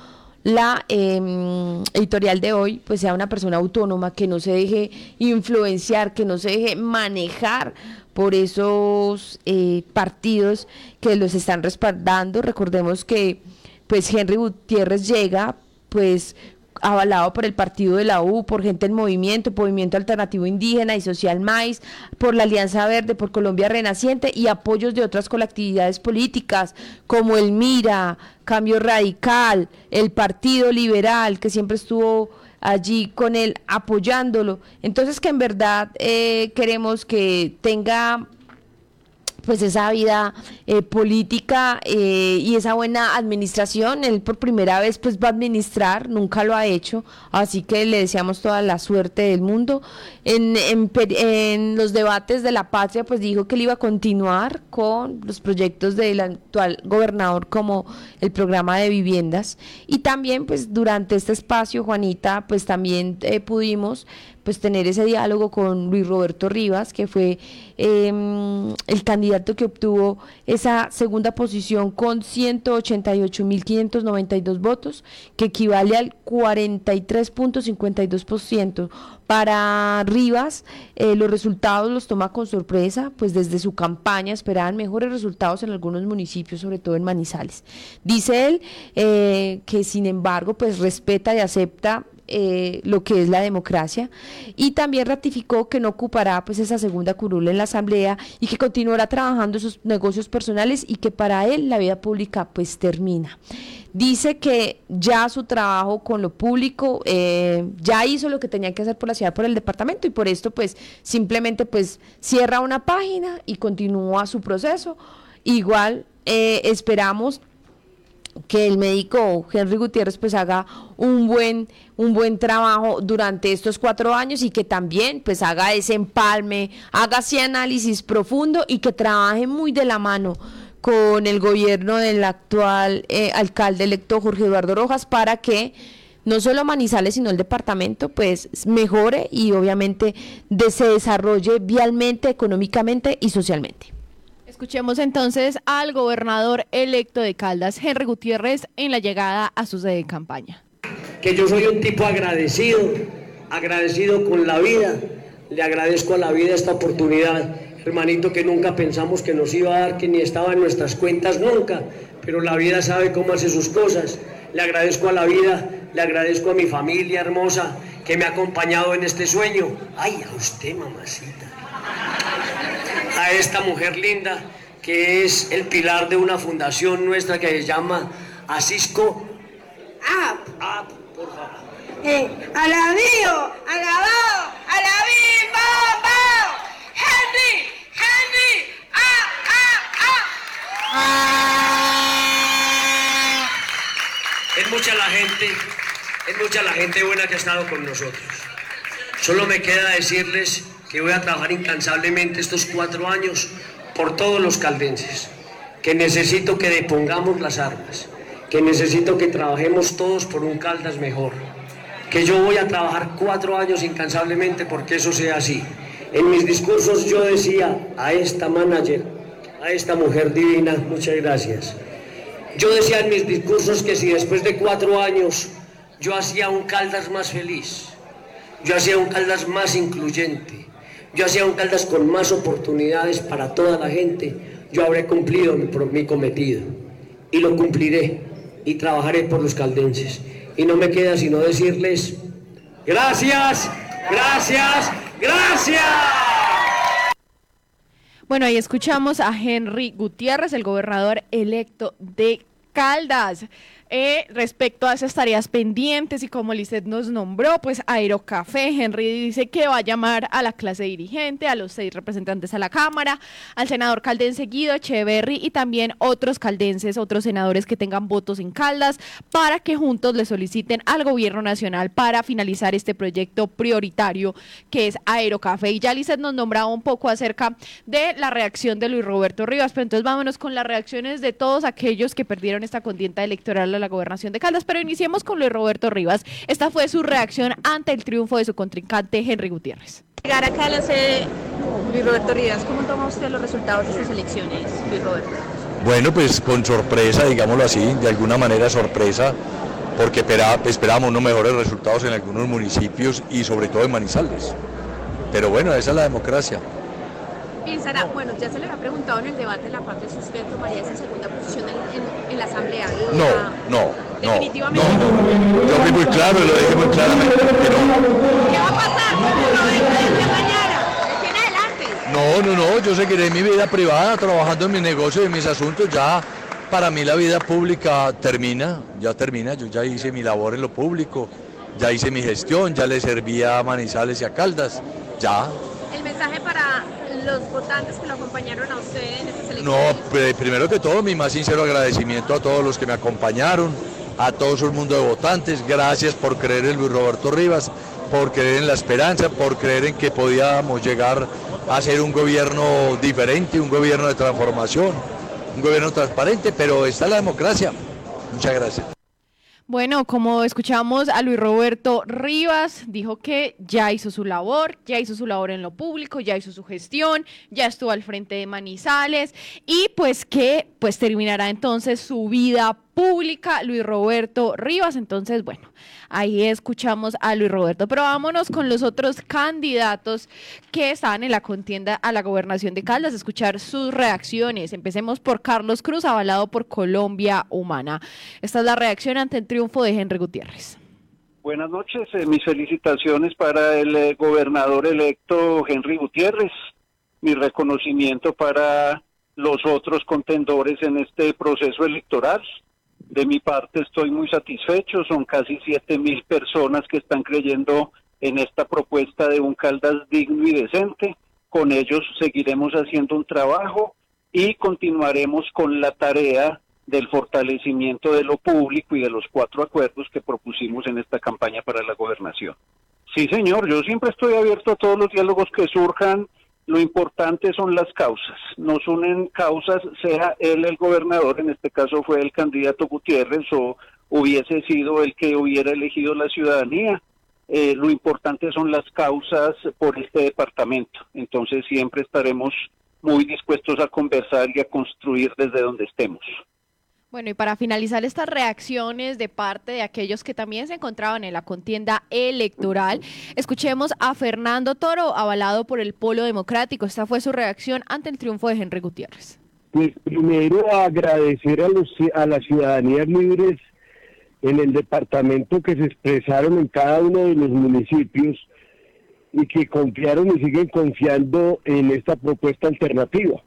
la em, editorial de hoy pues sea una persona autónoma, que no se deje influenciar, que no se deje manejar por esos eh, partidos que los están respaldando. Recordemos que pues Henry Gutiérrez llega pues avalado por el partido de la U, por gente del movimiento, Movimiento Alternativo Indígena y Social Mais, por la Alianza Verde, por Colombia Renaciente y apoyos de otras colectividades políticas como el Mira, Cambio Radical, el Partido Liberal, que siempre estuvo allí con él apoyándolo. Entonces que en verdad eh, queremos que tenga pues esa vida eh, política eh, y esa buena administración. Él por primera vez pues va a administrar, nunca lo ha hecho, así que le deseamos toda la suerte del mundo. En, en, los debates de la patria pues dijo que él iba a continuar con los proyectos del actual gobernador como el programa de viviendas y también pues durante este espacio Juanita pues también eh, pudimos pues tener ese diálogo con Luis Roberto Rivas, que fue em, el candidato que obtuvo esa segunda posición con 188.592 votos, que equivale al 43.52%. Para Rivas, eh, los resultados los toma con sorpresa, pues desde su campaña esperaban mejores resultados en algunos municipios, sobre todo en Manizales. Dice él eh, que sin embargo, pues respeta y acepta eh, lo que es la democracia y también ratificó que no ocupará pues esa segunda curula en la asamblea y que continuará trabajando sus negocios personales y que para él la vida pública pues termina. Dice que ya su trabajo con lo público eh, ya hizo lo que tenía que hacer por la ciudad, por el departamento y por esto pues simplemente pues cierra una página y continúa su proceso. Igual eh, esperamos que el médico Henry Gutiérrez pues haga un buen un buen trabajo durante estos cuatro años y que también pues haga ese empalme, haga ese análisis profundo y que trabaje muy de la mano con el gobierno del actual eh, alcalde electo Jorge Eduardo Rojas para que no solo Manizales, sino el departamento, pues mejore y obviamente se desarrolle vialmente, económicamente y socialmente. Escuchemos entonces al gobernador electo de Caldas, Henry Gutiérrez, en la llegada a su sede de campaña. Que yo soy un tipo agradecido, agradecido con la vida. Le agradezco a la vida esta oportunidad, hermanito, que nunca pensamos que nos iba a dar, que ni estaba en nuestras cuentas nunca, pero la vida sabe cómo hace sus cosas. Le agradezco a la vida, le agradezco a mi familia hermosa que me ha acompañado en este sueño. Ay, a usted, mamacita a esta mujer linda que es el pilar de una fundación nuestra que se llama Asisco App. App, por favor. Eh, alabío, alabado, alabí, bao. Henry, Henry, ah, ah, ah. Es mucha la gente, es mucha la gente buena que ha estado con nosotros. Solo me queda decirles que voy a trabajar incansablemente estos cuatro años por todos los caldenses, que necesito que depongamos las armas, que necesito que trabajemos todos por un Caldas mejor, que yo voy a trabajar cuatro años incansablemente porque eso sea así. En mis discursos yo decía a esta manager, a esta mujer divina, muchas gracias. Yo decía en mis discursos que si después de cuatro años yo hacía un Caldas más feliz, yo hacía un Caldas más incluyente, yo hacía un Caldas con más oportunidades para toda la gente, yo habré cumplido mi, cometido y lo cumpliré y trabajaré por los caldenses. Y no me queda sino decirles gracias, gracias, gracias. Bueno, ahí escuchamos a Henry Gutiérrez, el gobernador electo de Caldas. Eh, respecto a esas tareas pendientes y como Lizeth nos nombró, pues Aerocafé, Henry dice que va a llamar a la clase dirigente, a los seis representantes a la Cámara, al senador caldense Guido Echeverry y también otros caldenses, otros senadores que tengan votos en Caldas, para que juntos le soliciten al gobierno nacional para finalizar este proyecto prioritario que es Aerocafé. Y ya Lizeth nos nombraba un poco acerca de la reacción de Luis Roberto Rivas, pero entonces vámonos con las reacciones de todos aquellos que perdieron esta contienda electoral a la gobernación de Caldas. Pero iniciemos con Luis Roberto Rivas. Esta fue su reacción ante el triunfo de su contrincante Henry Gutiérrez. Llegar a Caldas, eh, Luis Roberto Rivas, ¿cómo toma usted los resultados de estas elecciones, Luis Roberto? Bueno, pues con sorpresa, digámoslo así, de alguna manera sorpresa, porque esperábamos unos mejores resultados en algunos municipios y sobre todo en Manizales. Pero bueno, esa es la democracia. Pensará, bueno, ya se le había preguntado en el debate de la parte si usted tomaría esa segunda posición en la Asamblea. No, no, no. Definitivamente. Yo fui muy claro y lo dije muy claramente. que no. ¿Qué va a pasar mañana? Adelante. No, no, no, yo seguiré mi vida privada, trabajando en mi negocio y en mis asuntos. Ya para mí la vida pública termina, ya termina. Yo ya hice mi labor en lo público, ya hice mi gestión, ya le servía a Manizales y a Caldas, ya. El mensaje para los votantes que lo acompañaron a usted en estas elecciones. No, pri- primero que todo, mi más sincero agradecimiento a todos los que me acompañaron, a todo el mundo de votantes. Gracias por creer en Luis Roberto Rivas, por creer en la esperanza, por creer en que podíamos llegar a ser un gobierno diferente, un gobierno de transformación, un gobierno transparente, pero está la democracia. Muchas gracias. Bueno, como escuchamos a Luis Roberto Rivas, dijo que ya hizo su labor, ya hizo su labor en lo público, ya hizo su gestión, ya estuvo al frente de Manizales y pues que pues terminará entonces su vida pública Luis Roberto Rivas. Entonces, bueno, ahí escuchamos a Luis Roberto, pero vámonos con los otros candidatos que estaban en la contienda a la gobernación de Caldas, escuchar sus reacciones. Empecemos por Carlos Cruz, avalado por Colombia Humana. Esta es la reacción ante el triunfo de Henry Gutiérrez. Buenas noches, eh, mis felicitaciones para el eh, gobernador electo Henry Gutiérrez, mi reconocimiento para los otros contendores en este proceso electoral. De mi parte estoy muy satisfecho, son casi siete mil personas que están creyendo en esta propuesta de un Caldas digno y decente. Con ellos seguiremos haciendo un trabajo y continuaremos con la tarea del fortalecimiento de lo público y de los cuatro acuerdos que propusimos en esta campaña para la gobernación. Sí, señor, yo siempre estoy abierto a todos los diálogos que surjan. Lo importante son las causas. Nos unen causas, sea él el gobernador, en este caso fue el candidato Gutiérrez, o hubiese sido el que hubiera elegido la ciudadanía. Eh, lo importante son las causas por este departamento. Entonces siempre estaremos muy dispuestos a conversar y a construir desde donde estemos. Bueno, y para finalizar estas reacciones de parte de aquellos que también se encontraban en la contienda electoral, escuchemos a Fernando Toro, avalado por el Polo Democrático. Esta fue su reacción ante el triunfo de Henry Gutiérrez. Pues primero agradecer a, los, a las ciudadanías libres en el departamento que se expresaron en cada uno de los municipios y que confiaron y siguen confiando en esta propuesta alternativa.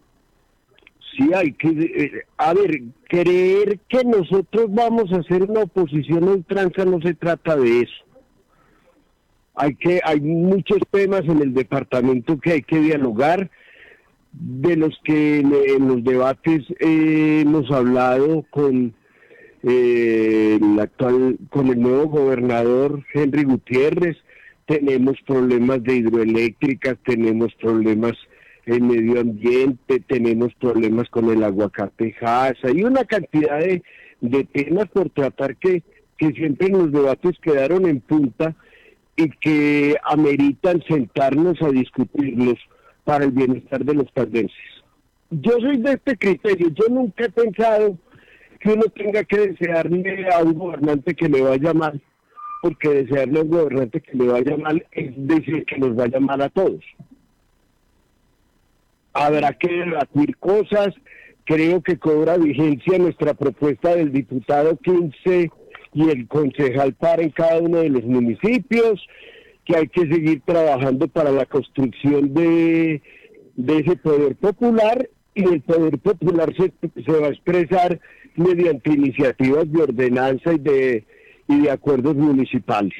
Sí, hay que, eh, a ver, creer que nosotros vamos a hacer una oposición a ultranza no se trata de eso. Hay que hay muchos temas en el departamento que hay que dialogar, de los que en, en los debates eh, hemos hablado con eh, el actual, con el nuevo gobernador Henry Gutiérrez. Tenemos problemas de hidroeléctricas, tenemos problemas en medio ambiente, tenemos problemas con el aguacate Hass, hay una cantidad de, de temas por tratar que, que siempre en los debates quedaron en punta y que ameritan sentarnos a discutirlos para el bienestar de los caldenses. Yo soy de este criterio, yo nunca he pensado que uno tenga que desearle a un gobernante que le vaya mal, porque desearle a un gobernante que le vaya mal es decir que nos vaya mal a todos. Habrá que debatir cosas, creo que cobra vigencia nuestra propuesta del diputado 15 y el concejal para en cada uno de los municipios, que hay que seguir trabajando para la construcción de, ese poder popular y el poder popular se, se va a expresar mediante iniciativas de ordenanza y de, y de acuerdos municipales.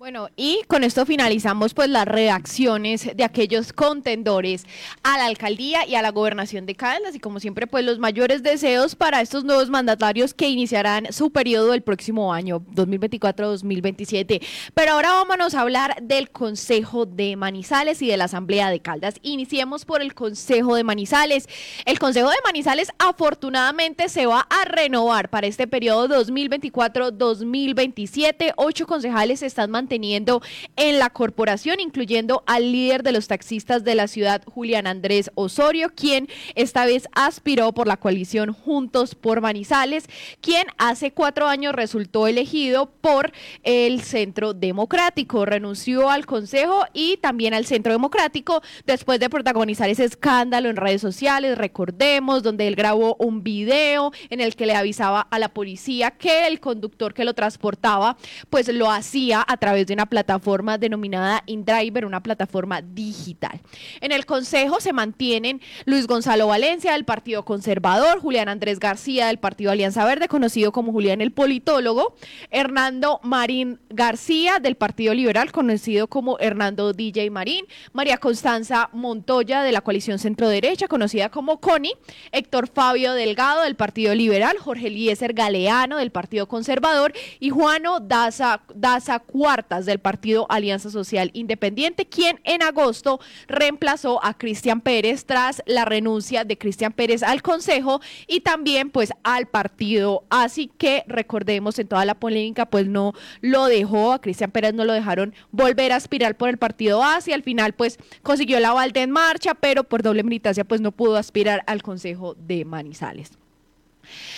Bueno, y con esto finalizamos pues las reacciones de aquellos contendores a la alcaldía y a la gobernación de Caldas y como siempre pues los mayores deseos para estos nuevos mandatarios que iniciarán su periodo el próximo año 2024-2027. Pero ahora vámonos a hablar del Consejo de Manizales y de la Asamblea de Caldas. Iniciemos por el Consejo de Manizales. El Consejo de Manizales afortunadamente se va a renovar para este periodo 2024-2027. Ocho concejales están manteniendo teniendo en la corporación, incluyendo al líder de los taxistas de la ciudad, Julián Andrés Osorio, quien esta vez aspiró por la coalición Juntos por Manizales, quien hace cuatro años resultó elegido por el Centro Democrático. Renunció al Consejo y también al Centro Democrático después de protagonizar ese escándalo en redes sociales, recordemos, donde él grabó un video en el que le avisaba a la policía que el conductor que lo transportaba, pues lo hacía a través de una plataforma denominada InDriver, una plataforma digital. En el Consejo se mantienen Luis Gonzalo Valencia del Partido Conservador, Julián Andrés García del Partido Alianza Verde, conocido como Julián el Politólogo, Hernando Marín García del Partido Liberal, conocido como Hernando DJ Marín, María Constanza Montoya de la coalición Centro Derecha, conocida como CONI, Héctor Fabio Delgado del Partido Liberal, Jorge Eliezer Galeano del Partido Conservador y Juano Daza, Daza Del Partido Alianza Social Independiente, quien en agosto reemplazó a Cristian Pérez tras la renuncia de Cristian Pérez al Consejo y también pues al partido. Así que recordemos en toda la polémica pues no lo dejó, a Cristian Pérez no lo dejaron volver a aspirar por el partido A y al final pues consiguió la balde en marcha, pero por doble militancia pues no pudo aspirar al Consejo de Manizales.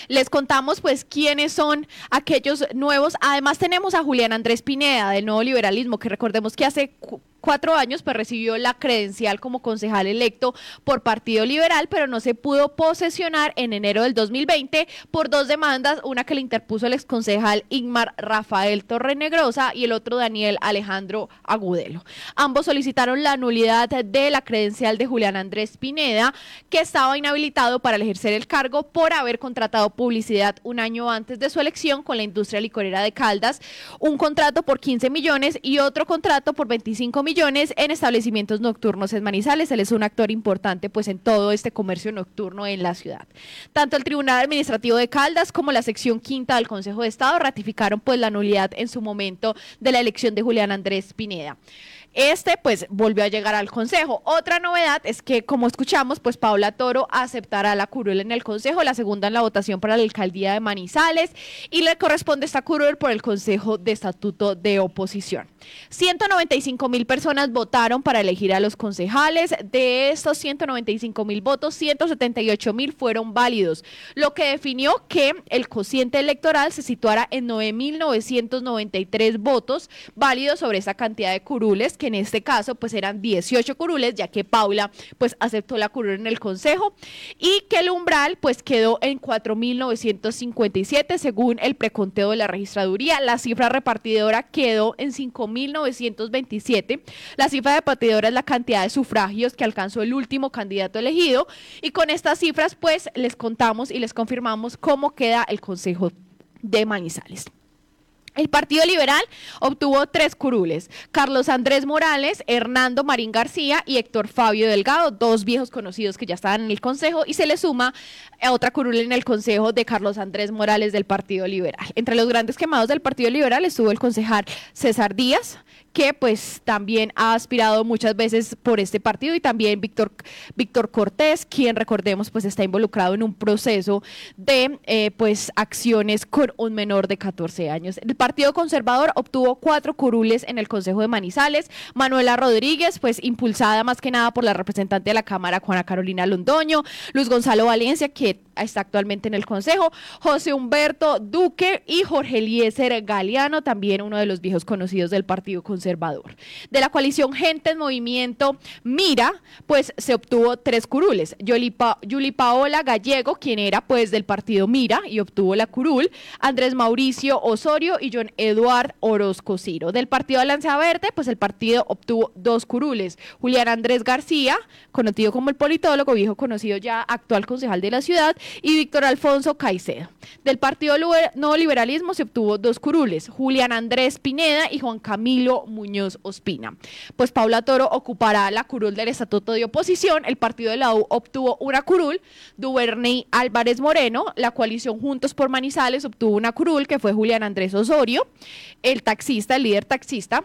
Les contamos pues quiénes son aquellos nuevos. Además tenemos a Julián Andrés Pineda del Nuevo Liberalismo, que recordemos que hace cuatro años, pues recibió la credencial como concejal electo por Partido Liberal, pero no se pudo posesionar en enero del 2020 por dos demandas, una que le interpuso el exconcejal Ingmar Rafael Torrenegrosa y el otro Daniel Alejandro Agudelo. Ambos solicitaron la nulidad de la credencial de Julián Andrés Pineda, que estaba inhabilitado para ejercer el cargo por haber contratado publicidad un año antes de su elección con la industria licorera de Caldas, un contrato por 15 millones y otro contrato por 25 millones millones en establecimientos nocturnos en Manizales. Él es un actor importante pues en todo este comercio nocturno en la ciudad. Tanto el Tribunal Administrativo de Caldas como la sección quinta del Consejo de Estado ratificaron pues la nulidad en su momento de la elección de Julián Andrés Pineda. Este pues volvió a llegar al Consejo. Otra novedad es que, como escuchamos, pues Paula Toro aceptará la curul en el Consejo, la segunda en la votación para la alcaldía de Manizales y le corresponde esta curul por el Consejo de Estatuto de Oposición. 195 mil personas votaron para elegir a los concejales. De estos 195 mil votos, 178 mil fueron válidos, lo que definió que el cociente electoral se situara en 9.993 votos válidos sobre esa cantidad de curules que en este caso pues eran 18 curules, ya que Paula pues aceptó la curul en el consejo y que el umbral pues quedó en 4.957 según el preconteo de la registraduría. La cifra repartidora quedó en 5.927. La cifra repartidora es la cantidad de sufragios que alcanzó el último candidato elegido y con estas cifras pues les contamos y les confirmamos cómo queda el consejo de Manizales. El Partido Liberal obtuvo tres curules. Carlos Andrés Morales, Hernando Marín García y Héctor Fabio Delgado, dos viejos conocidos que ya estaban en el Consejo, y se le suma otra curul en el Consejo de Carlos Andrés Morales del Partido Liberal. Entre los grandes quemados del Partido Liberal estuvo el concejal César Díaz, que pues también ha aspirado muchas veces por este partido y también Víctor, Víctor Cortés, quien recordemos pues está involucrado en un proceso de eh, pues acciones con un menor de 14 años. El Partido Conservador obtuvo cuatro curules en el Consejo de Manizales, Manuela Rodríguez pues impulsada más que nada por la representante de la Cámara Juana Carolina Londoño, Luis Gonzalo Valencia que está actualmente en el Consejo, José Humberto Duque y Jorge Eliezer Galeano, también uno de los viejos conocidos del Partido Conservador. De la coalición Gente en Movimiento Mira, pues se obtuvo tres curules. Yuli, Pa- Yuli Paola Gallego, quien era pues del Partido Mira y obtuvo la curul, Andrés Mauricio Osorio y John Eduard Orozco Ciro. Del Partido Alianza Verde, pues el partido obtuvo dos curules. Julián Andrés García, conocido como el politólogo, viejo conocido ya actual concejal de la ciudad, y Víctor Alfonso Caicedo. Del Partido Nuevo Liberalismo se obtuvo dos curules, Julián Andrés Pineda y Juan Camilo Muñoz Ospina. Pues Paula Toro ocupará la curul del Estatuto de Oposición, el Partido de la U obtuvo una curul, Duvernay Álvarez Moreno, la coalición Juntos por Manizales obtuvo una curul que fue Julián Andrés Osorio, el taxista, el líder taxista,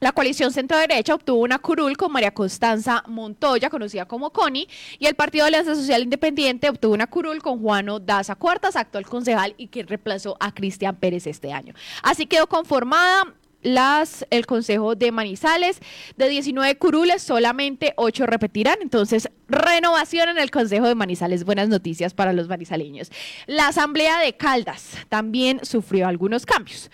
la coalición centro-derecha obtuvo una curul con María Constanza Montoya, conocida como Connie, y el Partido de Alianza Social Independiente obtuvo una curul con Juano Daza Cuartas, actual concejal y que reemplazó a Cristian Pérez este año. Así quedó conformada las, el Consejo de Manizales. De 19 curules, solamente 8 repetirán. Entonces, renovación en el Consejo de Manizales. Buenas noticias para los manizaleños. La Asamblea de Caldas también sufrió algunos cambios.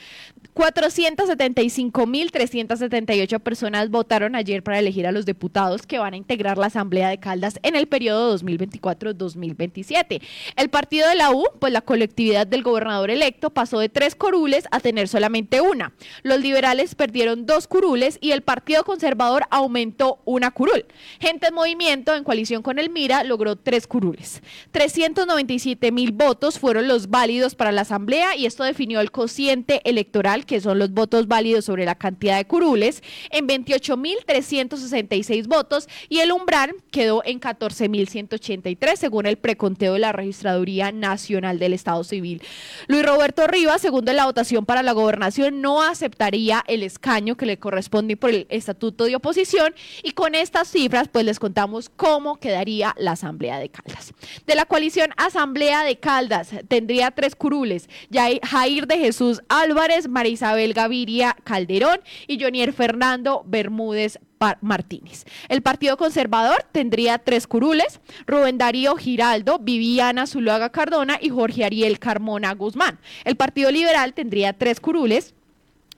475.378 personas votaron ayer para elegir a los diputados que van a integrar la Asamblea de Caldas en el periodo 2024-2027. El partido de la U, pues la colectividad del gobernador electo pasó de tres curules a tener solamente una. Los liberales perdieron dos curules y el Partido Conservador aumentó una curul. Gente en Movimiento, en coalición con el Mira, logró tres curules. 397 mil votos fueron los válidos para la Asamblea y esto definió el cociente electoral, que son los votos válidos sobre la cantidad de curules, en 28.366 votos y el umbral quedó en 14.183 según el preconteo de la Registraduría Nacional del Estado Civil. Luis Roberto Rivas, segundo en la votación para la gobernación, no aceptaría el escaño que le corresponde por el estatuto de oposición y con estas cifras pues les contamos cómo quedaría la Asamblea de Caldas. De la coalición Asamblea de Caldas tendría tres curules, Jai- Jair de Jesús Álvarez, María Isabel Gaviria Calderón y Jonier Fernando Bermúdez Martínez. El Partido Conservador tendría tres curules, Rubén Darío Giraldo, Viviana Zuluaga Cardona y Jorge Ariel Carmona Guzmán. El Partido Liberal tendría tres curules,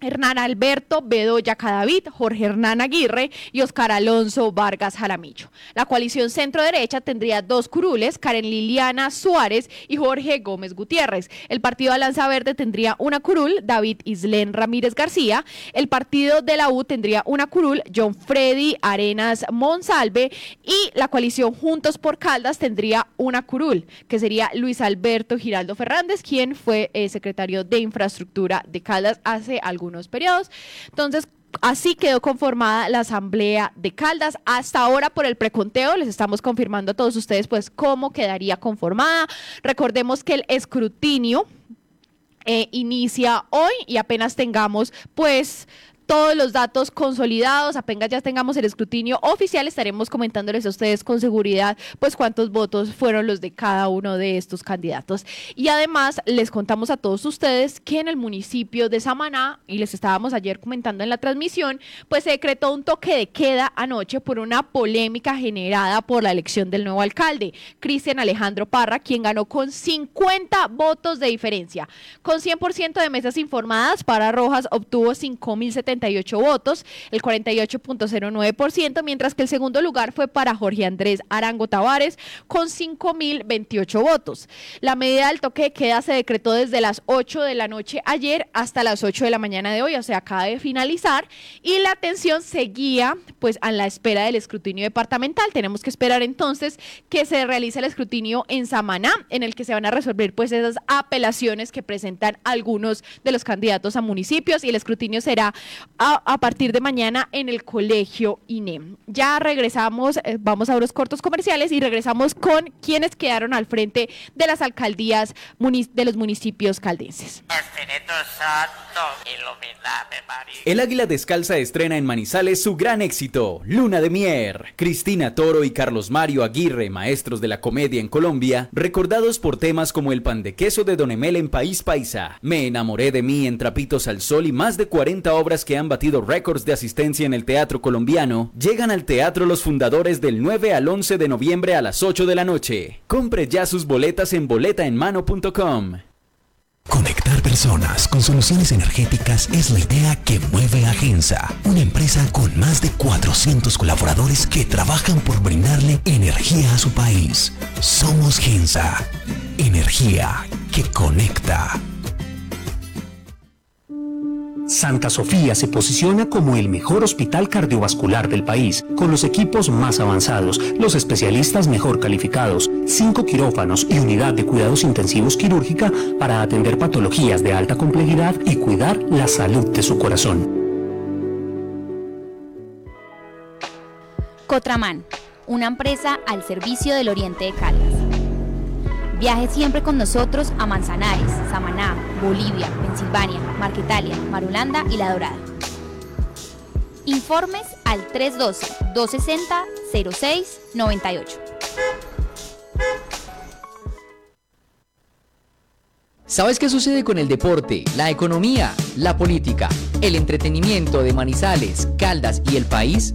Hernán Alberto Bedoya Cadavid, Jorge Hernán Aguirre y Oscar Alonso Vargas Jaramillo. La coalición centro-derecha tendría dos curules, Karen Liliana Suárez y Jorge Gómez Gutiérrez. El partido Alianza Verde tendría una curul, David Islén Ramírez García. El partido de la U tendría una curul, John Freddy Arenas Monsalve. Y la coalición Juntos por Caldas tendría una curul, que sería Luis Alberto Giraldo Fernández, quien fue eh, secretario de Infraestructura de Caldas hace algunos periodos. Entonces, Así quedó conformada la Asamblea de Caldas. Hasta ahora, por el preconteo, les estamos confirmando a todos ustedes, pues, cómo quedaría conformada. Recordemos que el escrutinio eh, inicia hoy y apenas tengamos, pues, todos los datos consolidados, apenas ya tengamos el escrutinio oficial, estaremos comentándoles a ustedes con seguridad, pues cuántos votos fueron los de cada uno de estos candidatos. Y además les contamos a todos ustedes que en el municipio de Samaná, y les estábamos ayer comentando en la transmisión, pues se decretó un toque de queda anoche por una polémica generada por la elección del nuevo alcalde, Cristian Alejandro Parra, quien ganó con 50 votos de diferencia. Con 100% de mesas informadas, Parra Rojas obtuvo 5.070 1.178 votos, el 48.09%, mientras que el segundo lugar fue para Jorge Andrés Arango Tavares con 5.028 votos. La medida del toque de queda se decretó desde las 8 de la noche ayer hasta las 8 de la mañana de hoy, o sea, acaba de finalizar, y la atención seguía pues a la espera del escrutinio departamental. Tenemos que esperar entonces que se realice el escrutinio en Samaná, en el que se van a resolver pues esas apelaciones que presentan algunos de los candidatos a municipios y el escrutinio será a, partir de mañana en el colegio INEM. Ya regresamos, eh, vamos a unos cortos comerciales y regresamos con quienes quedaron al frente de las alcaldías de los municipios caldenses. El Águila Descalza estrena en Manizales su gran éxito, Luna de Mier. Cristina Toro y Carlos Mario Aguirre, maestros de la comedia en Colombia, recordados por temas como el pan de queso de Don Emel en País Paisa, Me enamoré de mí en Trapitos al Sol y más de 40 obras que han batido récords de asistencia en el teatro colombiano, llegan al teatro los fundadores del 9 al 11 de noviembre a las 8 de la noche. Compre ya sus boletas en boletaenmano.com. Conectar personas con soluciones energéticas es la idea que mueve a Gensa, una empresa con más de 400 colaboradores que trabajan por brindarle energía a su país. Somos Gensa, energía que conecta. Santa Sofía se posiciona como el mejor hospital cardiovascular del país, con los equipos más avanzados, los especialistas mejor calificados, cinco quirófanos y unidad de cuidados intensivos quirúrgica para atender patologías de alta complejidad y cuidar la salud de su corazón. Cotraman, una empresa al servicio del Oriente de Caldas. Viaje siempre con nosotros a Manzanares, Samaná, Bolivia, Pensilvania, Marquetalia, Marulanda y La Dorada. Informes al 312-260-0698. ¿Sabes qué sucede con el deporte, la economía, la política, el entretenimiento de Manizales, Caldas y el país?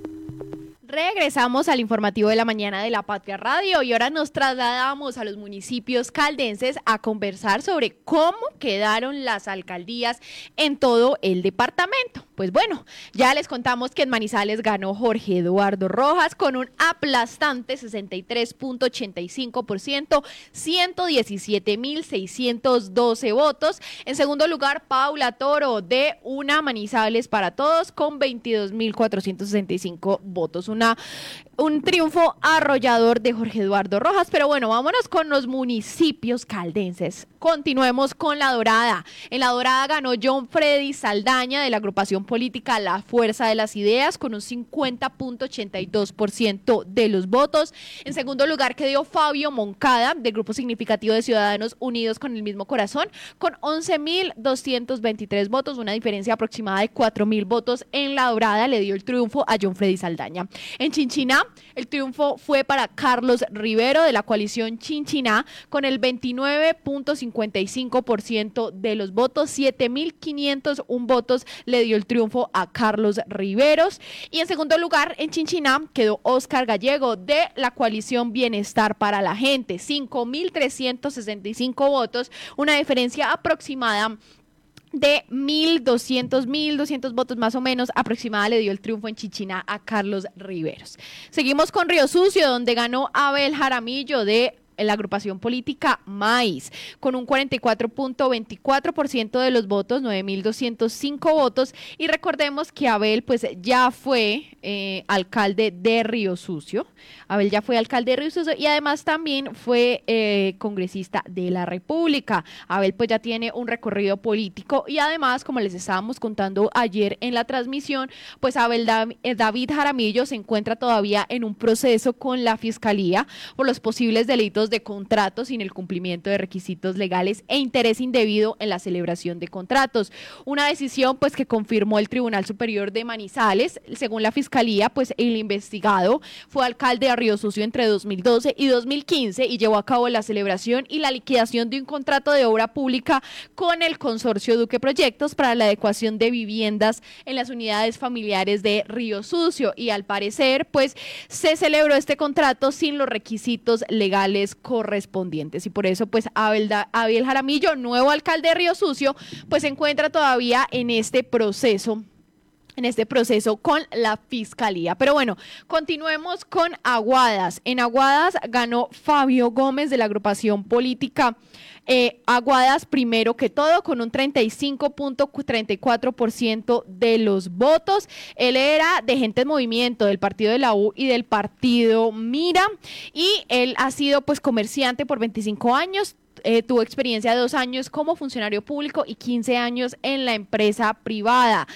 Regresamos al informativo de la mañana de la Patria Radio y ahora nos trasladamos a los municipios caldenses a conversar sobre cómo quedaron las alcaldías en todo el departamento. Pues bueno, ya les contamos que en Manizales ganó Jorge Eduardo Rojas con un aplastante 63.85%, 117.612 votos. En segundo lugar, Paula Toro de Una Manizales para Todos con 22.465 votos. Una, un triunfo arrollador de Jorge Eduardo Rojas. Pero bueno, vámonos con los municipios caldenses. Continuemos con La Dorada. En La Dorada ganó John Freddy Saldaña de la agrupación política La Fuerza de las Ideas con un 50.82% de los votos. En segundo lugar quedó Fabio Moncada del Grupo Significativo de Ciudadanos Unidos con el mismo corazón con 11.223 votos, una diferencia aproximada de 4.000 votos en La Dorada le dio el triunfo a John Freddy Saldaña. En Chinchiná, el triunfo fue para Carlos Rivero de la coalición Chinchiná con el 29.55% de los votos, 7.501 votos le dio el triunfo a Carlos Riveros. Y en segundo lugar, en Chinchiná quedó Oscar Gallego de la coalición Bienestar para la Gente, 5.365 votos, una diferencia aproximada de 1.200, 1.200 votos más o menos aproximada le dio el triunfo en Chichina a Carlos Riveros. Seguimos con Río Sucio, donde ganó Abel Jaramillo de la agrupación política MAIS, con un 44.24% de los votos, 9.205 votos. Y recordemos que Abel pues ya fue eh, alcalde de Río Sucio. Abel ya fue alcalde de Río Sucio y además también fue eh, congresista de la República. Abel pues ya tiene un recorrido político y además, como les estábamos contando ayer en la transmisión, pues Abel eh, David Jaramillo se encuentra todavía en un proceso con la Fiscalía por los posibles delitos de contratos sin el cumplimiento de requisitos legales e interés indebido en la celebración de contratos. Una decisión pues que confirmó el Tribunal Superior de Manizales. Según la Fiscalía, pues el investigado fue alcalde de Río Sucio entre 2012 y 2015 y llevó a cabo la celebración y la liquidación de un contrato de obra pública con el consorcio Duque Proyectos para la adecuación de viviendas en las unidades familiares de Río Sucio y al parecer pues se celebró este contrato sin los requisitos legales correspondientes y por eso pues Abel, Abel Jaramillo, nuevo alcalde de Río Sucio, pues se encuentra todavía en este proceso en este proceso con la fiscalía. Pero bueno, continuemos con Aguadas. En Aguadas ganó Fabio Gómez de la agrupación política eh, Aguadas primero que todo con un 35.34% de los votos. Él era de gente en movimiento del partido de la U y del partido Mira y él ha sido pues comerciante por 25 años, eh, tuvo experiencia de dos años como funcionario público y 15 años en la empresa privada.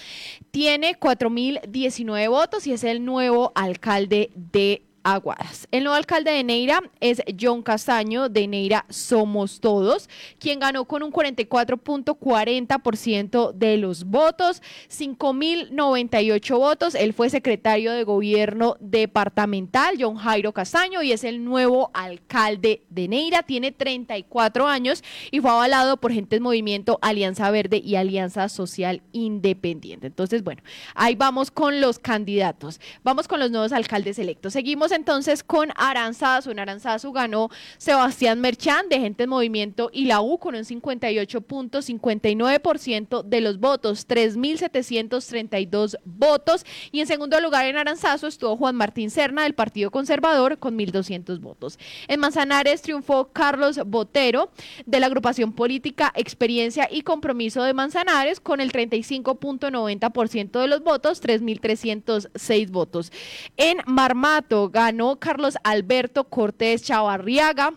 Tiene 4.019 votos y es el nuevo alcalde de Aguadas. El nuevo alcalde de Neira es John Castaño de Neira Somos Todos, quien ganó con un 44.40% de los votos, 5.098 votos. Él fue secretario de gobierno departamental, John Jairo Castaño, y es el nuevo alcalde de Neira. Tiene 34 años y fue avalado por Gentes Movimiento, Alianza Verde y Alianza Social Independiente. Entonces, bueno, ahí vamos con los candidatos. Vamos con los nuevos alcaldes electos. Seguimos entonces con Aranzazu. En Aranzazu ganó Sebastián Merchán de Gente en Movimiento y la U con un 58.59% de los votos, 3.732 votos. Y en segundo lugar en Aranzazu estuvo Juan Martín Serna del Partido Conservador con 1.200 votos. En Manzanares triunfó Carlos Botero de la agrupación política Experiencia y Compromiso de Manzanares con el 35.90% de los votos, 3.306 votos. En Marmato ganó Carlos Alberto Cortés Chavarriaga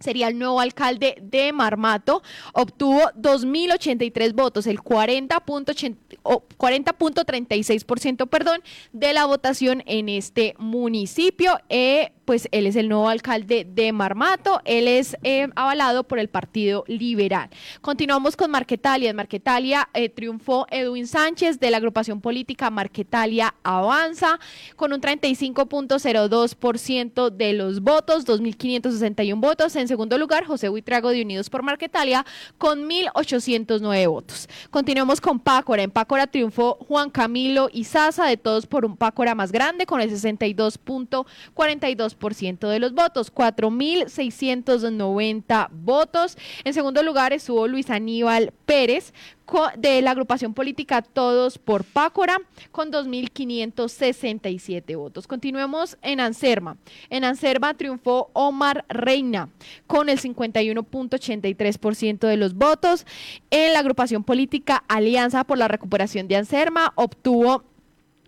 sería el nuevo alcalde de Marmato, obtuvo 2.083 votos, el 40.36% perdón, de la votación en este municipio. Eh, pues él es el nuevo alcalde de Marmato, él es eh, avalado por el Partido Liberal. Continuamos con Marquetalia. En Marquetalia eh, triunfó Edwin Sánchez de la agrupación política Marquetalia Avanza con un 35.02% de los votos, 2.561 votos. En segundo lugar, José Huitrago de Unidos por Marquetalia con 1.809 votos. Continuamos con Pácora. En Pácora triunfó Juan Camilo Izaza de Todos por un Pácora más grande con el 62.42% ciento de los votos, 4.690 votos. En segundo lugar estuvo Luis Aníbal Pérez de la agrupación política Todos por Pácora con 2.567 votos. Continuemos en Anserma. En Anserma triunfó Omar Reina con el 51.83% de los votos. En la agrupación política Alianza por la Recuperación de Anserma obtuvo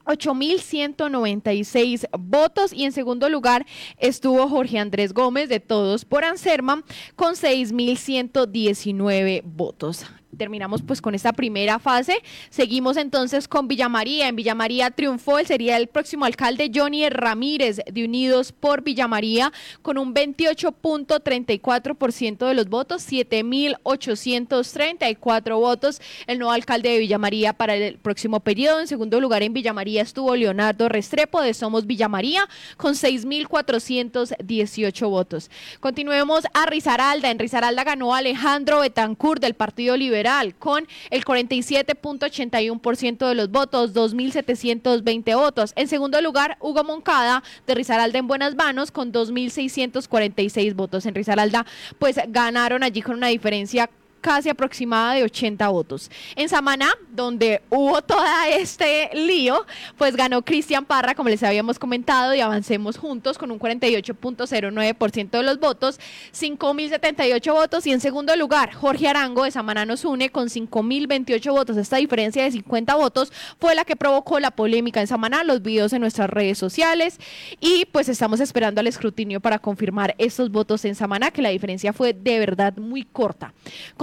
8.196 votos. Y en segundo lugar estuvo Jorge Andrés Gómez de Todos por Anserma con 6.119 votos terminamos pues con esta primera fase. Seguimos entonces con Villamaría. En Villamaría triunfó, él sería el próximo alcalde Johnny Ramírez de Unidos por Villamaría con un 28.34% de los votos, 7.834 votos. El nuevo alcalde de Villamaría para el próximo periodo. En segundo lugar en Villamaría estuvo Leonardo Restrepo de Somos Villamaría con 6.418 votos. Continuemos a Risaralda. En Risaralda ganó Alejandro Betancourt del Partido Liberal con el 47.81% de los votos, 2.720 votos. En segundo lugar, Hugo Moncada de Rizaralda en Buenas Manos con 2.646 votos. En Rizaralda, pues ganaron allí con una diferencia casi aproximada de 80 votos. En Samaná, donde hubo todo este lío, pues ganó Cristian Parra, como les habíamos comentado, y avancemos juntos con un 48.09% de los votos, 5.078 votos. Y en segundo lugar, Jorge Arango de Samaná nos une con 5.028 votos. Esta diferencia de 50 votos fue la que provocó la polémica en Samaná, los videos en nuestras redes sociales. Y pues estamos esperando al escrutinio para confirmar estos votos en Samaná, que la diferencia fue de verdad muy corta.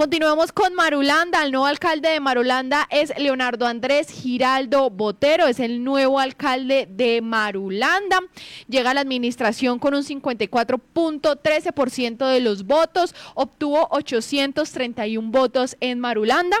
Continuemos con Marulanda. El nuevo alcalde de Marulanda es Leonardo Andrés Giraldo Botero. Es el nuevo alcalde de Marulanda. Llega a la administración con un 54.13% de los votos. Obtuvo 831 votos en Marulanda.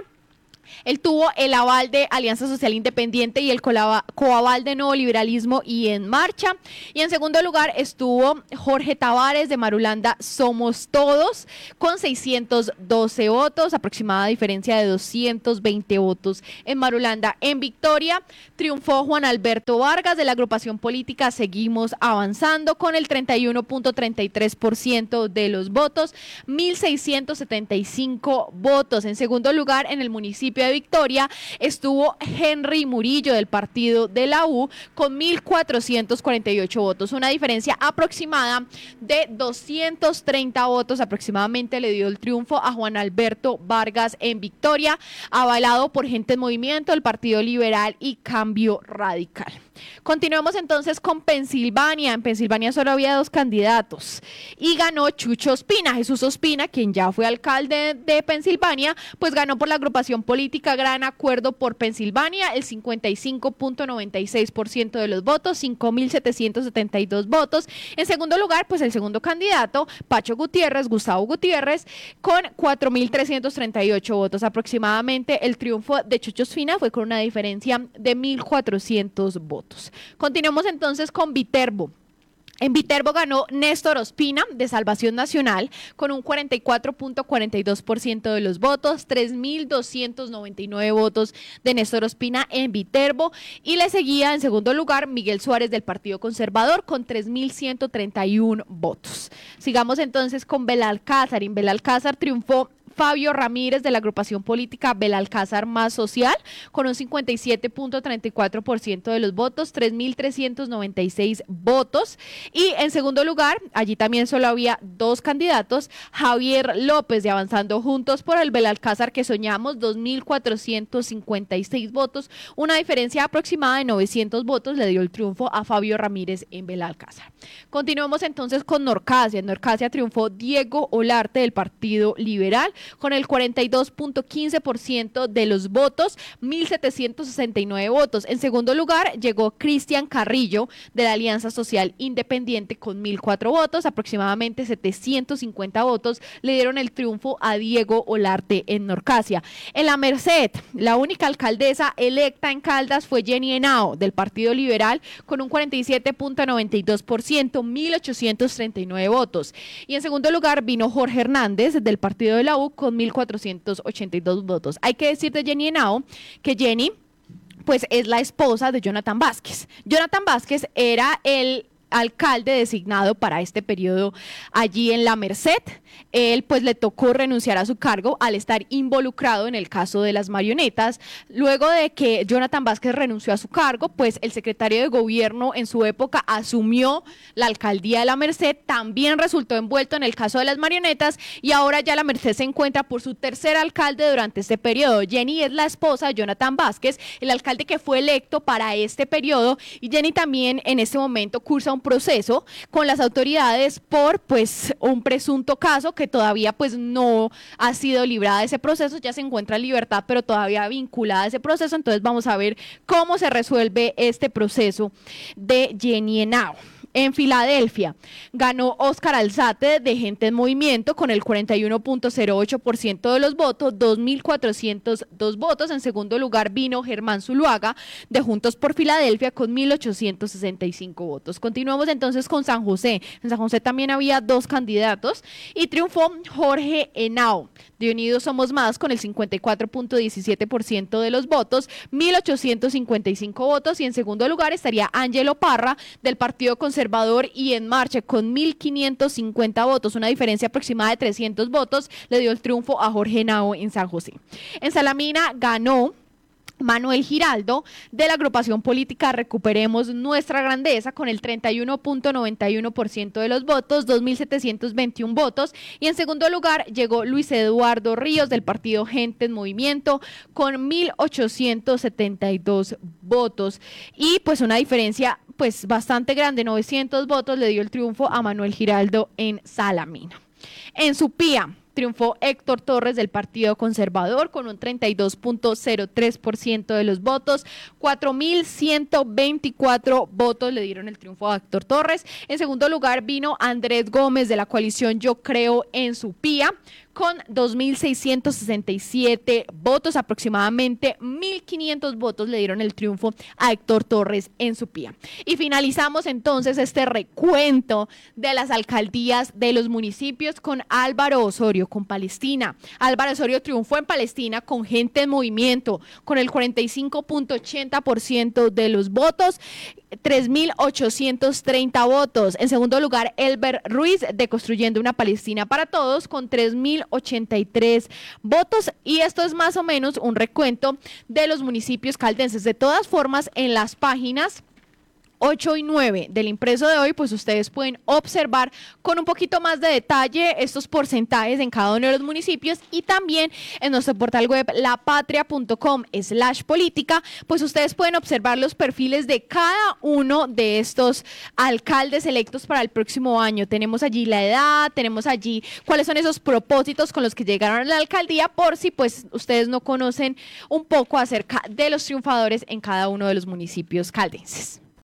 Él tuvo el aval de Alianza Social Independiente y el coaval de Nuevo Liberalismo y En Marcha. Y en segundo lugar estuvo Jorge Tavares de Marulanda Somos Todos con 612 votos, aproximada diferencia de 220 votos en Marulanda. En Victoria triunfó Juan Alberto Vargas de la agrupación política Seguimos Avanzando con el 31.33% de los votos, 1.675 votos. En segundo lugar, en el municipio de Victoria estuvo Henry Murillo del partido de la U con 1.448 votos, una diferencia aproximada de 230 votos aproximadamente le dio el triunfo a Juan Alberto Vargas en Victoria, avalado por Gente en Movimiento, el Partido Liberal y Cambio Radical. Continuemos entonces con Pensilvania. En Pensilvania solo había dos candidatos y ganó Chucho Ospina. Jesús Ospina, quien ya fue alcalde de Pensilvania, pues ganó por la agrupación política Gran Acuerdo por Pensilvania el 55.96% de los votos, 5.772 votos. En segundo lugar, pues el segundo candidato, Pacho Gutiérrez, Gustavo Gutiérrez, con 4.338 votos aproximadamente. El triunfo de Chucho Ospina fue con una diferencia de 1.400 votos. Continuamos entonces con Viterbo. En Viterbo ganó Néstor Ospina de Salvación Nacional con un 44.42% de los votos, 3.299 votos de Néstor Ospina en Viterbo y le seguía en segundo lugar Miguel Suárez del Partido Conservador con 3.131 votos. Sigamos entonces con Belalcázar. En Belalcázar triunfó Fabio Ramírez de la agrupación política Belalcázar Más Social con un 57.34% de los votos, 3.396 votos. Y en segundo lugar, allí también solo había dos candidatos, Javier López de Avanzando Juntos por el Belalcázar que soñamos, 2.456 votos, una diferencia aproximada de 900 votos le dio el triunfo a Fabio Ramírez en Belalcázar. Continuemos entonces con Norcasia. En Norcasia triunfó Diego Olarte del Partido Liberal con el 42.15% de los votos, 1.769 votos. En segundo lugar llegó Cristian Carrillo de la Alianza Social Independiente con 1.004 votos, aproximadamente 750 votos le dieron el triunfo a Diego Olarte en Norcasia. En la Merced, la única alcaldesa electa en Caldas fue Jenny Henao del Partido Liberal con un 47.92%, 1.839 votos. Y en segundo lugar vino Jorge Hernández del Partido de la U con 1.482 votos. Hay que decir de Jenny Henao que Jenny pues es la esposa de Jonathan Vázquez. Jonathan Vázquez era el alcalde designado para este periodo allí en la Merced. Él pues le tocó renunciar a su cargo al estar involucrado en el caso de las marionetas. Luego de que Jonathan Vázquez renunció a su cargo, pues el secretario de gobierno en su época asumió la alcaldía de la Merced, también resultó envuelto en el caso de las marionetas y ahora ya la Merced se encuentra por su tercer alcalde durante este periodo. Jenny es la esposa de Jonathan Vázquez, el alcalde que fue electo para este periodo y Jenny también en este momento cursa un proceso con las autoridades por pues un presunto caso que todavía pues no ha sido librada de ese proceso, ya se encuentra en libertad, pero todavía vinculada a ese proceso. Entonces vamos a ver cómo se resuelve este proceso de Jenny Henao en Filadelfia. Ganó Oscar Alzate de Gente en Movimiento con el 41.08% de los votos, 2.402 votos. En segundo lugar vino Germán Zuluaga de Juntos por Filadelfia con 1.865 votos. Continuamos entonces con San José. En San José también había dos candidatos y triunfó Jorge Henao de Unidos Somos Más con el 54.17% de los votos, 1.855 votos y en segundo lugar estaría Ángelo Parra del Partido Conservador y en marcha con 1.550 votos, una diferencia aproximada de 300 votos, le dio el triunfo a Jorge Nao en San José. En Salamina ganó Manuel Giraldo de la agrupación política Recuperemos Nuestra Grandeza con el 31.91% de los votos, 2.721 votos. Y en segundo lugar llegó Luis Eduardo Ríos del partido Gente en Movimiento con 1.872 votos. Y pues una diferencia pues bastante grande, 900 votos, le dio el triunfo a Manuel Giraldo en Salamina. En Supía triunfó Héctor Torres del Partido Conservador con un 32.03% de los votos. 4.124 votos le dieron el triunfo a Héctor Torres. En segundo lugar vino Andrés Gómez de la coalición Yo Creo en su Pía con 2.667 votos, aproximadamente 1.500 votos le dieron el triunfo a Héctor Torres en su pía. Y finalizamos entonces este recuento de las alcaldías de los municipios con Álvaro Osorio, con Palestina. Álvaro Osorio triunfó en Palestina con gente en movimiento, con el 45.80% de los votos. 3.830 votos. En segundo lugar, Elber Ruiz de Construyendo una Palestina para Todos con 3.083 votos. Y esto es más o menos un recuento de los municipios caldenses. De todas formas, en las páginas 8 y 9 del impreso de hoy, pues ustedes pueden observar con un poquito más de detalle estos porcentajes en cada uno de los municipios y también en nuestro portal web lapatria.com slash política, pues ustedes pueden observar los perfiles de cada uno de estos alcaldes electos para el próximo año. Tenemos allí la edad, tenemos allí cuáles son esos propósitos con los que llegaron a la alcaldía, por si pues ustedes no conocen un poco acerca de los triunfadores en cada uno de los municipios caldenses.